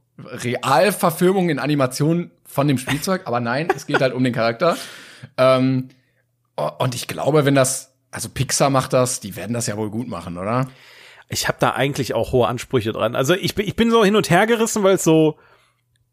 Realverfilmung in Animation von dem Spielzeug, aber nein, es geht halt um den Charakter. Ähm, und ich glaube, wenn das, also Pixar macht das, die werden das ja wohl gut machen, oder? Ich habe da eigentlich auch hohe Ansprüche dran. Also ich bin, ich bin so hin und her gerissen, weil es so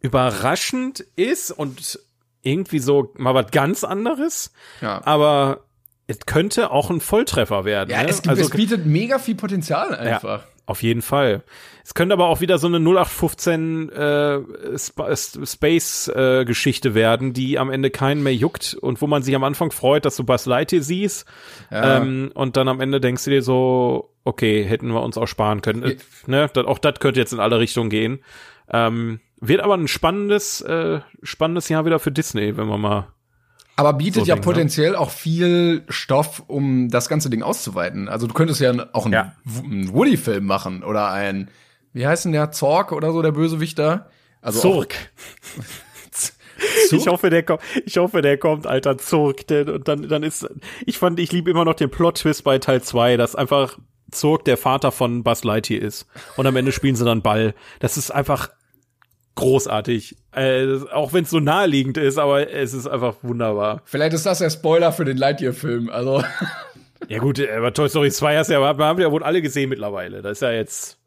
überraschend ist und irgendwie so mal was ganz anderes. Ja. Aber es könnte auch ein Volltreffer werden. Ja, ne? es, gibt, also, es bietet mega viel Potenzial einfach. Auf jeden Fall. Es könnte aber auch wieder so eine 0815 äh, Sp Space-Geschichte äh, werden, die am Ende keinen mehr juckt und wo man sich am Anfang freut, dass du Buzz Lightyear siehst ja. ähm, und dann am Ende denkst du dir so, okay, hätten wir uns auch sparen können. Ja. Ne? Das, auch das könnte jetzt in alle Richtungen gehen. Ähm, wird aber ein spannendes, äh, spannendes Jahr wieder für Disney, wenn man mal aber bietet so ja Ding, ne? potenziell ne? auch viel Stoff, um das ganze Ding auszuweiten. Also du könntest ja auch einen, ja. einen Woody-Film machen oder ein, wie heißt denn der, Zorg oder so, der Bösewicht da? Also Zorg. Ich hoffe, der kommt, ich hoffe, der kommt, alter Zorg, denn, und dann, dann ist, ich fand, ich liebe immer noch den Plot-Twist bei Teil 2, dass einfach Zorg der Vater von Buzz Lightyear ist. Und am Ende spielen sie dann Ball. Das ist einfach großartig. Äh, auch wenn es so naheliegend ist, aber es ist einfach wunderbar. Vielleicht ist das der Spoiler für den Lightyear-Film. Also. Ja gut, aber Toy Story 2 hast ja, haben ja wohl alle gesehen mittlerweile. Das ist ja jetzt.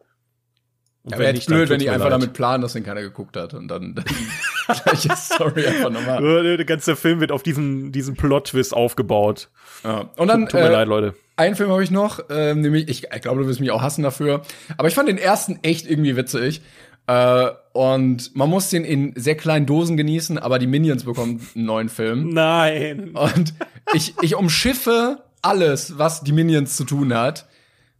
Ja, wäre jetzt blöd, wenn die einfach leid. damit planen, dass den keiner geguckt hat und dann, dann gleiche Story einfach nochmal. Der ganze Film wird auf diesen, diesen Plot-Twist aufgebaut. Ja. Und dann, Tut mir äh, leid, Leute. Einen Film habe ich noch, äh, nämlich, ich, ich glaube, du wirst mich auch hassen dafür. Aber ich fand den ersten echt irgendwie witzig. Äh, und man muss den in sehr kleinen Dosen genießen, aber die Minions bekommen einen neuen Film. Nein. Und ich, ich umschiffe alles, was die Minions zu tun hat.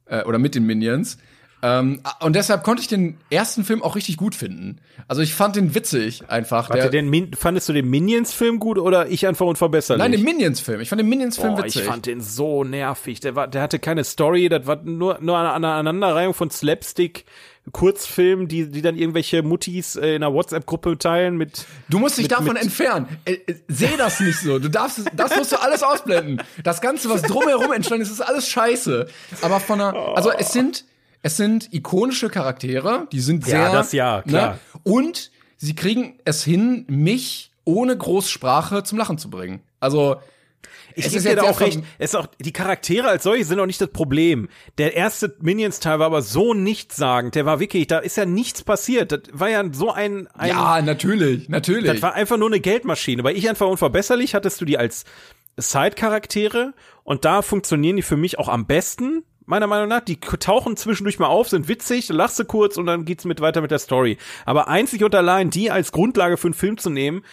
Äh, oder mit den Minions. Ähm, und deshalb konnte ich den ersten Film auch richtig gut finden. Also ich fand den witzig einfach. Warte, den Min fandest du den Minions-Film gut oder ich einfach unverbesserlich? Nein, den Minions-Film. Ich fand den Minions-Film witzig. Ich fand den so nervig. Der, war, der hatte keine Story, das war nur, nur eine Aneinanderreihung von Slapstick. Kurzfilmen, die, die dann irgendwelche Muttis äh, in einer WhatsApp-Gruppe teilen mit. Du musst dich mit, davon mit entfernen. Äh, äh, seh das nicht so. Du darfst, das musst du alles ausblenden. Das Ganze, was drumherum entstanden ist, ist alles scheiße. Aber von einer, also es sind, es sind ikonische Charaktere, die sind sehr. Ja, das ja, ne? klar. Ne? Und sie kriegen es hin, mich ohne Großsprache zum Lachen zu bringen. Also, ich es ist dir da auch recht. Es ist auch, die Charaktere als solche sind auch nicht das Problem. Der erste Minions-Teil war aber so nichtssagend. Der war wirklich, da ist ja nichts passiert. Das war ja so ein, ein Ja, natürlich, natürlich. Das war einfach nur eine Geldmaschine. Bei ich einfach unverbesserlich hattest du die als Side-Charaktere und da funktionieren die für mich auch am besten meiner Meinung nach. Die tauchen zwischendurch mal auf, sind witzig, lachst du kurz und dann geht's mit weiter mit der Story. Aber einzig und allein die als Grundlage für einen Film zu nehmen,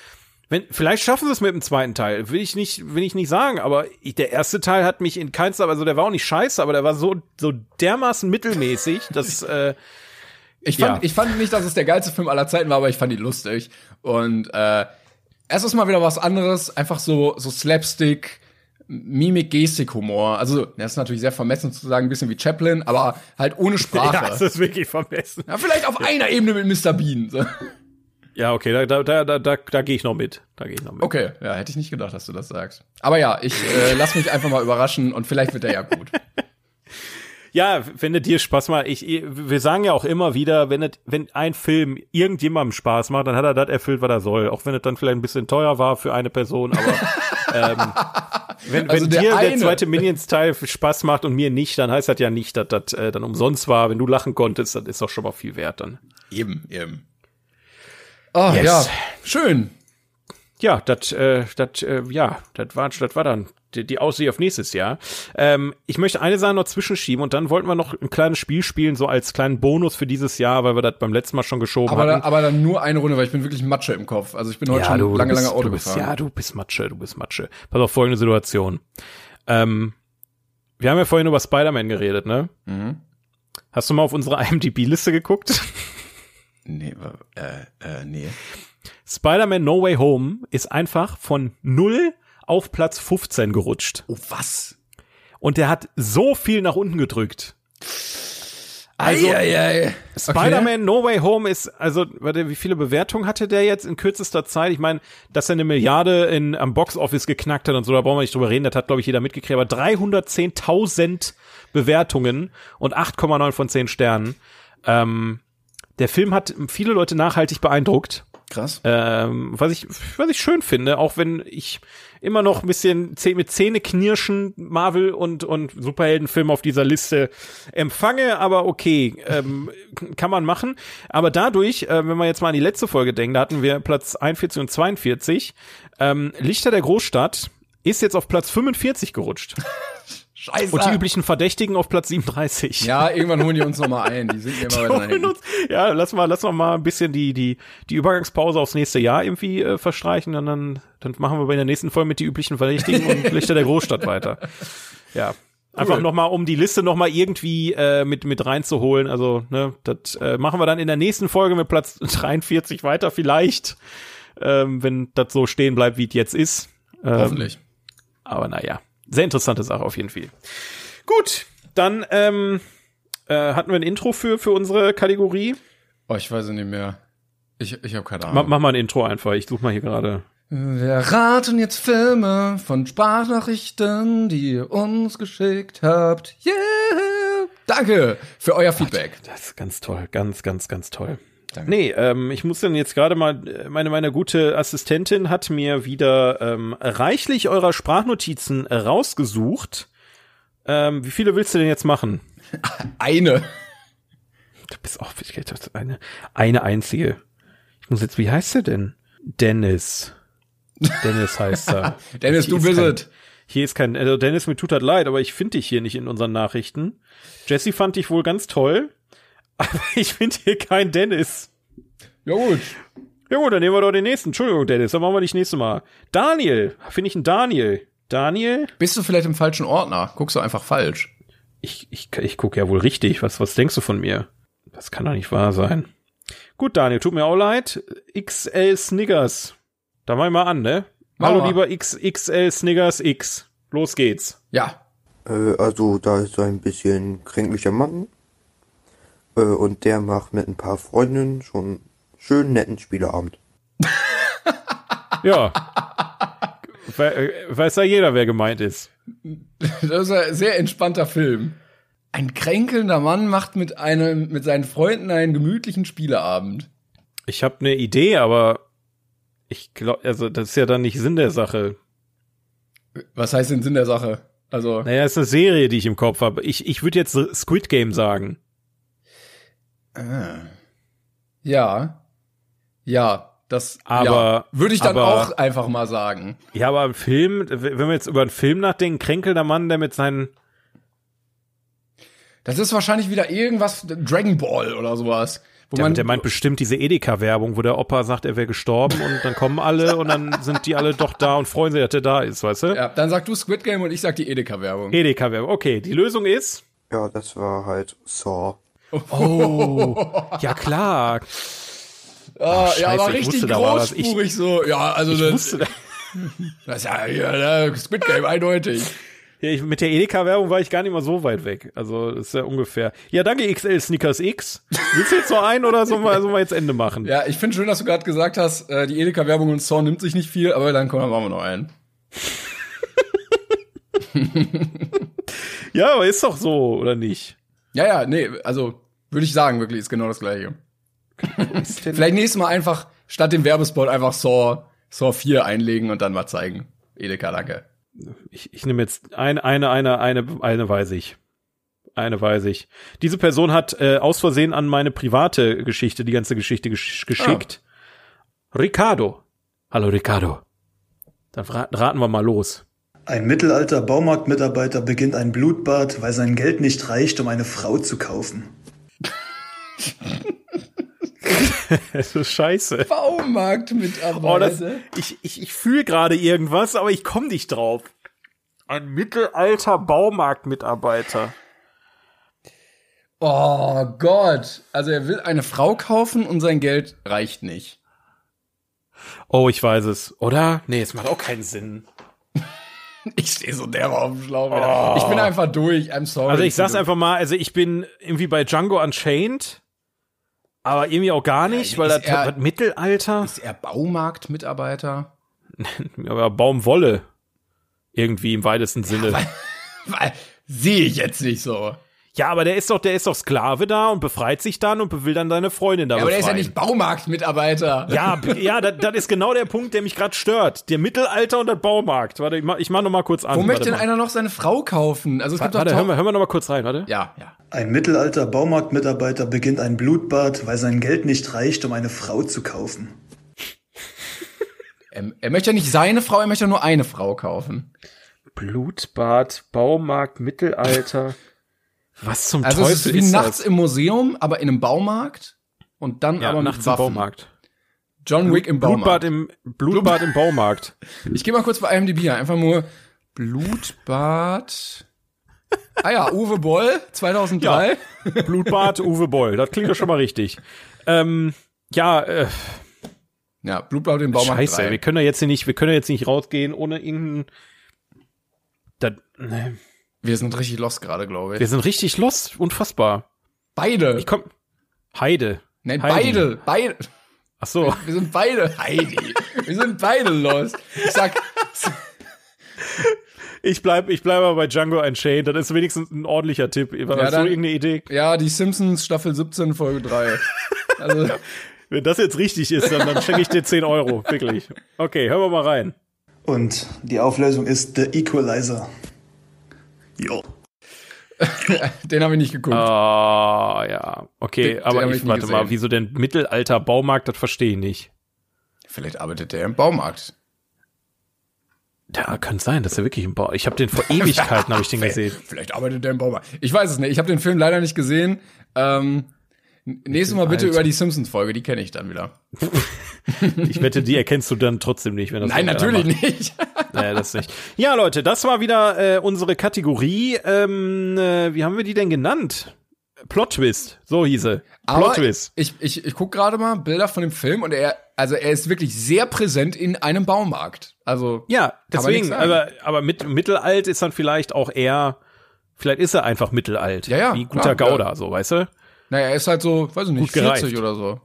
wenn, vielleicht schaffen sie es mit dem zweiten Teil, will ich nicht, will ich nicht sagen, aber ich, der erste Teil hat mich in keinster, also der war auch nicht scheiße, aber der war so, so dermaßen mittelmäßig, dass, äh, ich fand, ja. ich fand nicht, dass es der geilste Film aller Zeiten war, aber ich fand ihn lustig. Und äh, es ist mal wieder was anderes, einfach so, so Slapstick, Mimik, Gestik, Humor. Also, das ist natürlich sehr vermessen zu sagen, ein bisschen wie Chaplin, aber halt ohne Sprache. Ja, das ist wirklich vermessen. Ja, vielleicht auf einer Ebene mit Mr. Bean. So. Ja, okay, da, da, da, da, da, da gehe ich noch mit. Da gehe ich noch mit. Okay, ja, hätte ich nicht gedacht, dass du das sagst. Aber ja, ich äh, lass mich einfach mal überraschen und vielleicht wird er ja gut. Ja, wenn es dir Spaß macht, ich, wir sagen ja auch immer wieder, wenn es, wenn ein Film irgendjemandem Spaß macht, dann hat er das erfüllt, was er soll. Auch wenn es dann vielleicht ein bisschen teuer war für eine Person, aber ähm, wenn, also wenn der dir eine. der zweite Minions-Teil Spaß macht und mir nicht, dann heißt das ja nicht, dass das äh, dann umsonst war. Wenn du lachen konntest, das ist doch schon mal viel wert dann. Eben, eben. Oh, yes. ja, schön. Ja, das, äh, das, äh, ja, das war, das war dann die, die Aussicht auf nächstes Jahr. Ähm, ich möchte eine Sache noch zwischenschieben und dann wollten wir noch ein kleines Spiel spielen, so als kleinen Bonus für dieses Jahr, weil wir das beim letzten Mal schon geschoben aber hatten. Da, aber dann nur eine Runde, weil ich bin wirklich Matsche im Kopf. Also ich bin heute ja, schon du, lange, bist, lange Auto bist, gefahren. Ja, du bist Matsche, du bist Matsche. Pass auf folgende Situation. Ähm, wir haben ja vorhin über Spider-Man geredet, ne? Mhm. Hast du mal auf unsere IMDb-Liste geguckt? Nee, äh, äh, nee. Spider-Man No Way Home ist einfach von 0 auf Platz 15 gerutscht. Oh, was? Und der hat so viel nach unten gedrückt. Also, Spider-Man okay. No Way Home ist, also, warte, wie viele Bewertungen hatte der jetzt in kürzester Zeit? Ich meine, dass er eine Milliarde in, am Box-Office geknackt hat und so, da brauchen wir nicht drüber reden, das hat, glaube ich, jeder mitgekriegt, aber 310.000 Bewertungen und 8,9 von 10 Sternen. Ähm, der Film hat viele Leute nachhaltig beeindruckt. Krass. Ähm, was ich, was ich schön finde, auch wenn ich immer noch ein bisschen mit Zähne knirschen Marvel und, und Superheldenfilme auf dieser Liste empfange, aber okay, ähm, kann man machen. Aber dadurch, äh, wenn man jetzt mal an die letzte Folge denkt, da hatten wir Platz 41 und 42, ähm, Lichter der Großstadt ist jetzt auf Platz 45 gerutscht. Scheiße. Und die üblichen Verdächtigen auf Platz 37. Ja, irgendwann holen die uns noch mal ein. Die sind immer weiter ja, lass mal, lass mal mal ein bisschen die, die, die Übergangspause aufs nächste Jahr irgendwie äh, verstreichen und dann, dann machen wir bei der nächsten Folge mit die üblichen Verdächtigen und Lichter der Großstadt weiter. Ja. Einfach Cool. noch mal, um die Liste noch mal irgendwie äh, mit mit reinzuholen. Also ne, das äh, machen wir dann in der nächsten Folge mit Platz 43 weiter vielleicht, ähm, wenn das so stehen bleibt, wie es jetzt ist. Ähm, Hoffentlich. aber naja, sehr interessante Sache auf jeden Fall. Gut, dann ähm, äh, hatten wir ein Intro für für unsere Kategorie. Oh, ich weiß es nicht mehr. Ich, ich habe keine Ahnung. mach mal ein Intro einfach. Ich suche mal hier gerade. Wir raten jetzt Filme von Sprachnachrichten, die ihr uns geschickt habt. Yeah! Danke für euer Feedback. Das ist ganz toll, ganz, ganz, ganz toll. Danke. Nee, ähm, ich muss dann jetzt gerade mal, meine, meine gute Assistentin hat mir wieder ähm, reichlich eurer Sprachnotizen rausgesucht. Ähm, wie viele willst du denn jetzt machen? Eine. Du bist auch eine, eine einzige. Ich muss jetzt, wie heißt er denn? Dennis. Dennis heißt er. Dennis, du ist bist es. Hier ist kein, also Dennis, mir tut das leid, aber ich finde dich hier nicht in unseren Nachrichten. Jesse fand dich wohl ganz toll, aber ich finde hier kein Dennis. Ja gut. Ja gut, dann nehmen wir doch den nächsten. Entschuldigung, Dennis, dann machen wir dich nächste Mal. Daniel, finde ich einen Daniel. Daniel? Bist du vielleicht im falschen Ordner? Guckst du einfach falsch. Ich, ich, ich gucke ja wohl richtig. Was, was denkst du von mir? Das kann doch nicht wahr sein. Gut, Daniel, tut mir auch leid. XL Sniggers. Da mach ich mal an, ne? Mach Hallo, mal. lieber XXL Sniggers X. Los geht's. Ja. Äh, also da ist ein bisschen kränklicher Mann. Äh, und der macht mit ein paar Freundinnen schon schön netten Spieleabend. Ja. We äh, weiß ja jeder, wer gemeint ist. Das ist ein sehr entspannter Film. Ein kränkelnder Mann macht mit einem, mit seinen Freunden einen gemütlichen Spieleabend. Ich habe eine Idee, aber ich glaube, also das ist ja dann nicht Sinn der Sache. Was heißt denn Sinn der Sache? Also, Naja, ist eine Serie, die ich im Kopf habe. Ich, ich würde jetzt Squid Game sagen. Ah. ja. Ja, das Aber- ja, würde ich dann aber- auch einfach mal sagen. Ja, aber im Film, wenn wir jetzt über einen Film nachdenken, kränkelnder Mann, der mit seinen, Das ist wahrscheinlich wieder irgendwas Dragon Ball oder sowas. Wo der, man, der meint bestimmt diese Edeka-Werbung, wo der Opa sagt, er wäre gestorben und dann kommen alle und dann sind die alle doch da und freuen sich, dass er da ist, weißt du? ja, dann sag du Squid Game und ich sag die Edeka-Werbung. Edeka-Werbung. Okay, die Lösung ist. Ja, das war halt Saw. Oh, ja klar. Ah, Scheiße, ja, aber ich richtig großspurig so. Ja, also Ich das, wusste, das ist ja ne, Squid Game eindeutig. ja, ich, mit der Edeka-Werbung war ich gar nicht mal so weit weg. Also, das ist ja ungefähr. Ja, danke XL Sneakers X. Willst du jetzt noch einen oder sollen wir, sollen wir jetzt Ende machen? Ja, ich finde schön, dass du gerade gesagt hast, äh, die Edeka-Werbung und Saw nimmt sich nicht viel, aber dann kommen, dann machen wir noch einen. Ja, aber ist doch so, oder nicht? Ja, ja, nee, also würde ich sagen, wirklich ist genau das gleiche. Vielleicht nächstes Mal einfach statt dem Werbespot einfach Saw, Saw 4 einlegen und dann mal zeigen. Edeka, danke. Ich, ich nehme jetzt eine, eine, eine, eine, eine weiß ich. Eine weiß ich. Diese Person hat äh, aus Versehen an meine private Geschichte, die ganze Geschichte gesch geschickt. Ricardo. Hallo Ricardo. Dann ra raten wir mal los. Ein mittelalter Baumarktmitarbeiter beginnt ein Blutbad, weil sein Geld nicht reicht, um eine Frau zu kaufen. Es ist scheiße. Baumarktmitarbeiter. Oh, das, ich ich, ich fühle gerade irgendwas, aber ich komme nicht drauf. Ein mittelalter Baumarktmitarbeiter. oh Gott. Also er will eine Frau kaufen und sein Geld reicht nicht. Oh, ich weiß es. Oder? Nee, es macht auch keinen Sinn. Ich stehe so derbe auf dem Schlauch. wieder. Ich bin einfach durch. I'm sorry. Also ich sag's einfach mal, also ich bin irgendwie bei Django Unchained, aber irgendwie auch gar nicht, Ja, weil das, er- das Mittelalter, Ist er Baumarktmitarbeiter? aber Baumwolle. Irgendwie im weitesten Sinne. Weil sehe ich jetzt nicht so. Ja, aber der ist doch, der ist doch Sklave da und befreit sich dann und will dann deine Freundin da Ja, aber der ist ja befreien. nicht Baumarktmitarbeiter. Ja, ja, das, ist genau der Punkt, der mich gerade stört. Der Mittelalter und der Baumarkt. Warte, ich mach, ich mach noch mal kurz an. Wo warte möchte denn mal. einer noch seine Frau kaufen? Also es gibt Warte, doch hör mal, hör mal noch mal kurz rein, warte. Ja, ja. Ein mittelalter Baumarktmitarbeiter beginnt ein Blutbad, weil sein Geld nicht reicht, um eine Frau zu kaufen. Er, er möchte ja nicht seine Frau, er möchte nur eine Frau kaufen. Blutbad, Baumarkt, Mittelalter. Was zum Also Teufel es ist wie ist nachts das? im Museum, aber in einem Baumarkt und dann ja, aber mit nachts im Waffen. Baumarkt. John Wick im Blutbad Baumarkt. im Blutbad im Baumarkt. Ich gehe mal kurz bei IMDb ein. einfach nur Blutbad. Ah ja, Uwe Boll 2003. Blutbad Uwe Boll. Das klingt doch schon mal richtig. Ähm, ja, äh, Ja, Blutbad im Baumarkt scheiße, 3. wir können ja jetzt hier nicht, wir können ja jetzt nicht rausgehen ohne irgendein da, ne, Wir sind richtig lost gerade, glaube ich. Wir sind richtig lost, unfassbar. beide. Ich komm Heide. Nein, Heidi. beide, beide. Ach so. Wir sind beide Heidi. Wir sind beide lost. Ich sag, Ich bleib, ich bleib aber bei Django Unchained. Das ist wenigstens ein ordentlicher Tipp. War Ja, so irgendeine Idee? ja, die Simpsons Staffel 17 Folge 3. Also, Wenn das jetzt richtig ist, dann, dann schenke ich dir 10 Euro. Wirklich. Okay, hören wir mal rein. Und die Auflösung ist The Equalizer. Jo. den habe ich nicht geguckt. Ah, ja. Okay, Den- den aber hab ich, ich warte mal, gesehen. wieso denn Mittelalter Baumarkt, das verstehe ich nicht. Vielleicht arbeitet der im Baumarkt. Ja, kann sein, dass er wirklich im Bau. Ich habe den vor Ewigkeiten habe ich den gesehen. Vielleicht arbeitet der im Baumarkt. Ich weiß es nicht. Ich habe den Film leider nicht gesehen. Ähm, nächstes Mal bitte Alter. über die Simpsons-Folge, die kenne ich dann wieder. Ich wette, die erkennst du dann trotzdem nicht, wenn das Nein, natürlich nicht. Naja, das nicht. Ja, Leute, das war wieder äh, unsere Kategorie. Ähm, äh, wie haben wir die denn genannt? Plot Twist, so hieße. Plot Twist. ich, ich, ich guck gerade mal Bilder von dem Film und er, also er ist wirklich sehr präsent in einem Baumarkt. Also Ja, deswegen, aber, aber mit Mittelalt ist dann vielleicht auch eher, vielleicht ist er einfach Mittelalt. Ja, ja, Wie guter klar, Gauder, so, weißt du? Naja, er ist halt so, weiß ich nicht, Gut gereift. 40 oder so.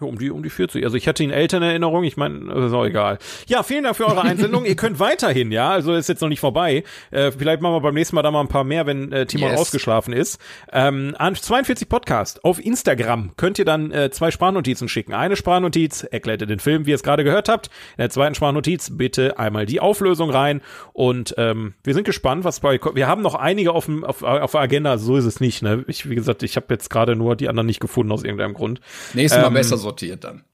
Ja, Um die, um die 40. Also ich hatte ihn älter in Erinnerung, ich meine, ist auch egal. Ja, vielen Dank für eure Einsendung. Ihr könnt weiterhin, ja, also ist jetzt noch nicht vorbei. Äh, vielleicht machen wir beim nächsten Mal da mal ein paar mehr, wenn äh, Timon Yes. ausgeschlafen ist. Ähm, an 42 Podcast auf Instagram könnt ihr dann äh, zwei Sprachnotizen schicken. Eine Sprachnotiz erklärt ihr den Film, wie ihr es gerade gehört habt. In der zweiten Sprachnotiz bitte einmal die Auflösung rein. Und ähm, wir sind gespannt, was bei Wir haben noch einige auf, dem, auf, auf der Agenda, so ist es nicht. Ne? Ich, wie gesagt, ich habe jetzt gerade nur die anderen nicht gefunden aus irgendeinem Grund. Nächstes Mal Ähm, besser sortiert dann.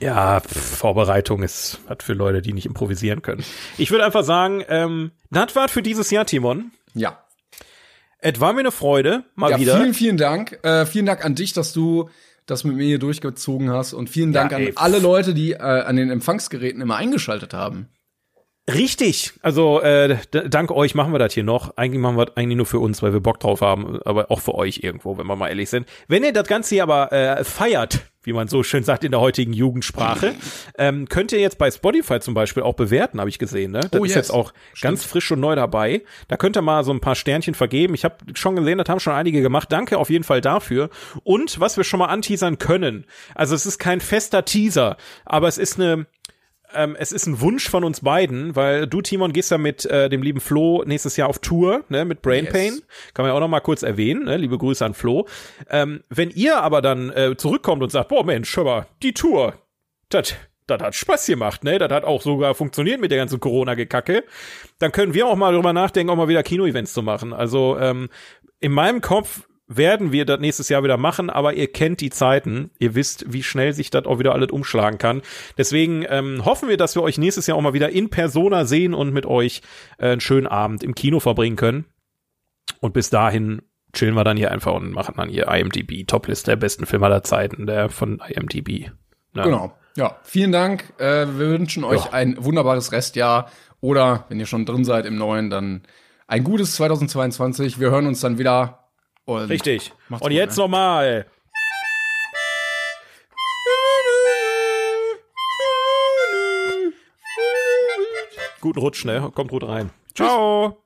Ja, Vorbereitung ist was für Leute, die nicht improvisieren können. Ich würde einfach sagen, ähm, das war's für dieses Jahr, Timon. Ja. Es war mir eine Freude, mal ja, wieder. vielen, vielen Dank. Äh, vielen Dank an dich, dass du das mit mir hier durchgezogen hast. Und vielen Dank ey. an alle Leute, die äh, an den Empfangsgeräten immer eingeschaltet haben. Richtig. Also äh, dank euch machen wir das hier noch. Eigentlich machen wir das eigentlich nur für uns, weil wir Bock drauf haben, aber auch für euch irgendwo, wenn wir mal ehrlich sind. Wenn ihr das Ganze hier aber äh, feiert, wie man so schön sagt in der heutigen Jugendsprache, ähm, könnt ihr jetzt bei Spotify zum Beispiel auch bewerten, habe ich gesehen. Ne? Das Oh, ist yes. jetzt auch ganz frisch und neu dabei. Da könnt ihr mal so ein paar Sternchen vergeben. Ich habe schon gesehen, das haben schon einige gemacht. Danke auf jeden Fall dafür. Und was wir schon mal anteasern können, also es ist kein fester Teaser, aber es ist eine ähm, es ist ein Wunsch von uns beiden, weil du, Timon, gehst ja mit äh, dem lieben Flo nächstes Jahr auf Tour, ne, mit Brain Yes. Pain. Kann man ja auch noch mal kurz erwähnen, ne? liebe Grüße an Flo. Ähm, wenn ihr aber dann äh, zurückkommt und sagt, boah Mensch, hör mal, die Tour, das das hat Spaß gemacht, ne? Das hat auch sogar funktioniert mit der ganzen Corona-Gekacke. Dann können wir auch mal drüber nachdenken, auch mal wieder Kino-Events zu machen. Also ähm, in meinem Kopf werden wir das nächstes Jahr wieder machen, aber ihr kennt die Zeiten. Ihr wisst, wie schnell sich das auch wieder alles umschlagen kann. Deswegen ähm, hoffen wir, dass wir euch nächstes Jahr auch mal wieder in Persona sehen und mit euch äh, einen schönen Abend im Kino verbringen können. Und bis dahin chillen wir dann hier einfach und machen dann hier IMDb Toplist der besten Filme aller Zeiten, der von IMDb. Ne? Genau. Ja, vielen Dank. Äh, wir wünschen euch Ja. ein wunderbares Restjahr. Oder wenn ihr schon drin seid im neuen, dann ein gutes 2022. Wir hören uns dann wieder. Und Richtig. Und gut, jetzt ne? nochmal. Guten Rutsch, ne? Kommt gut rein. Ciao.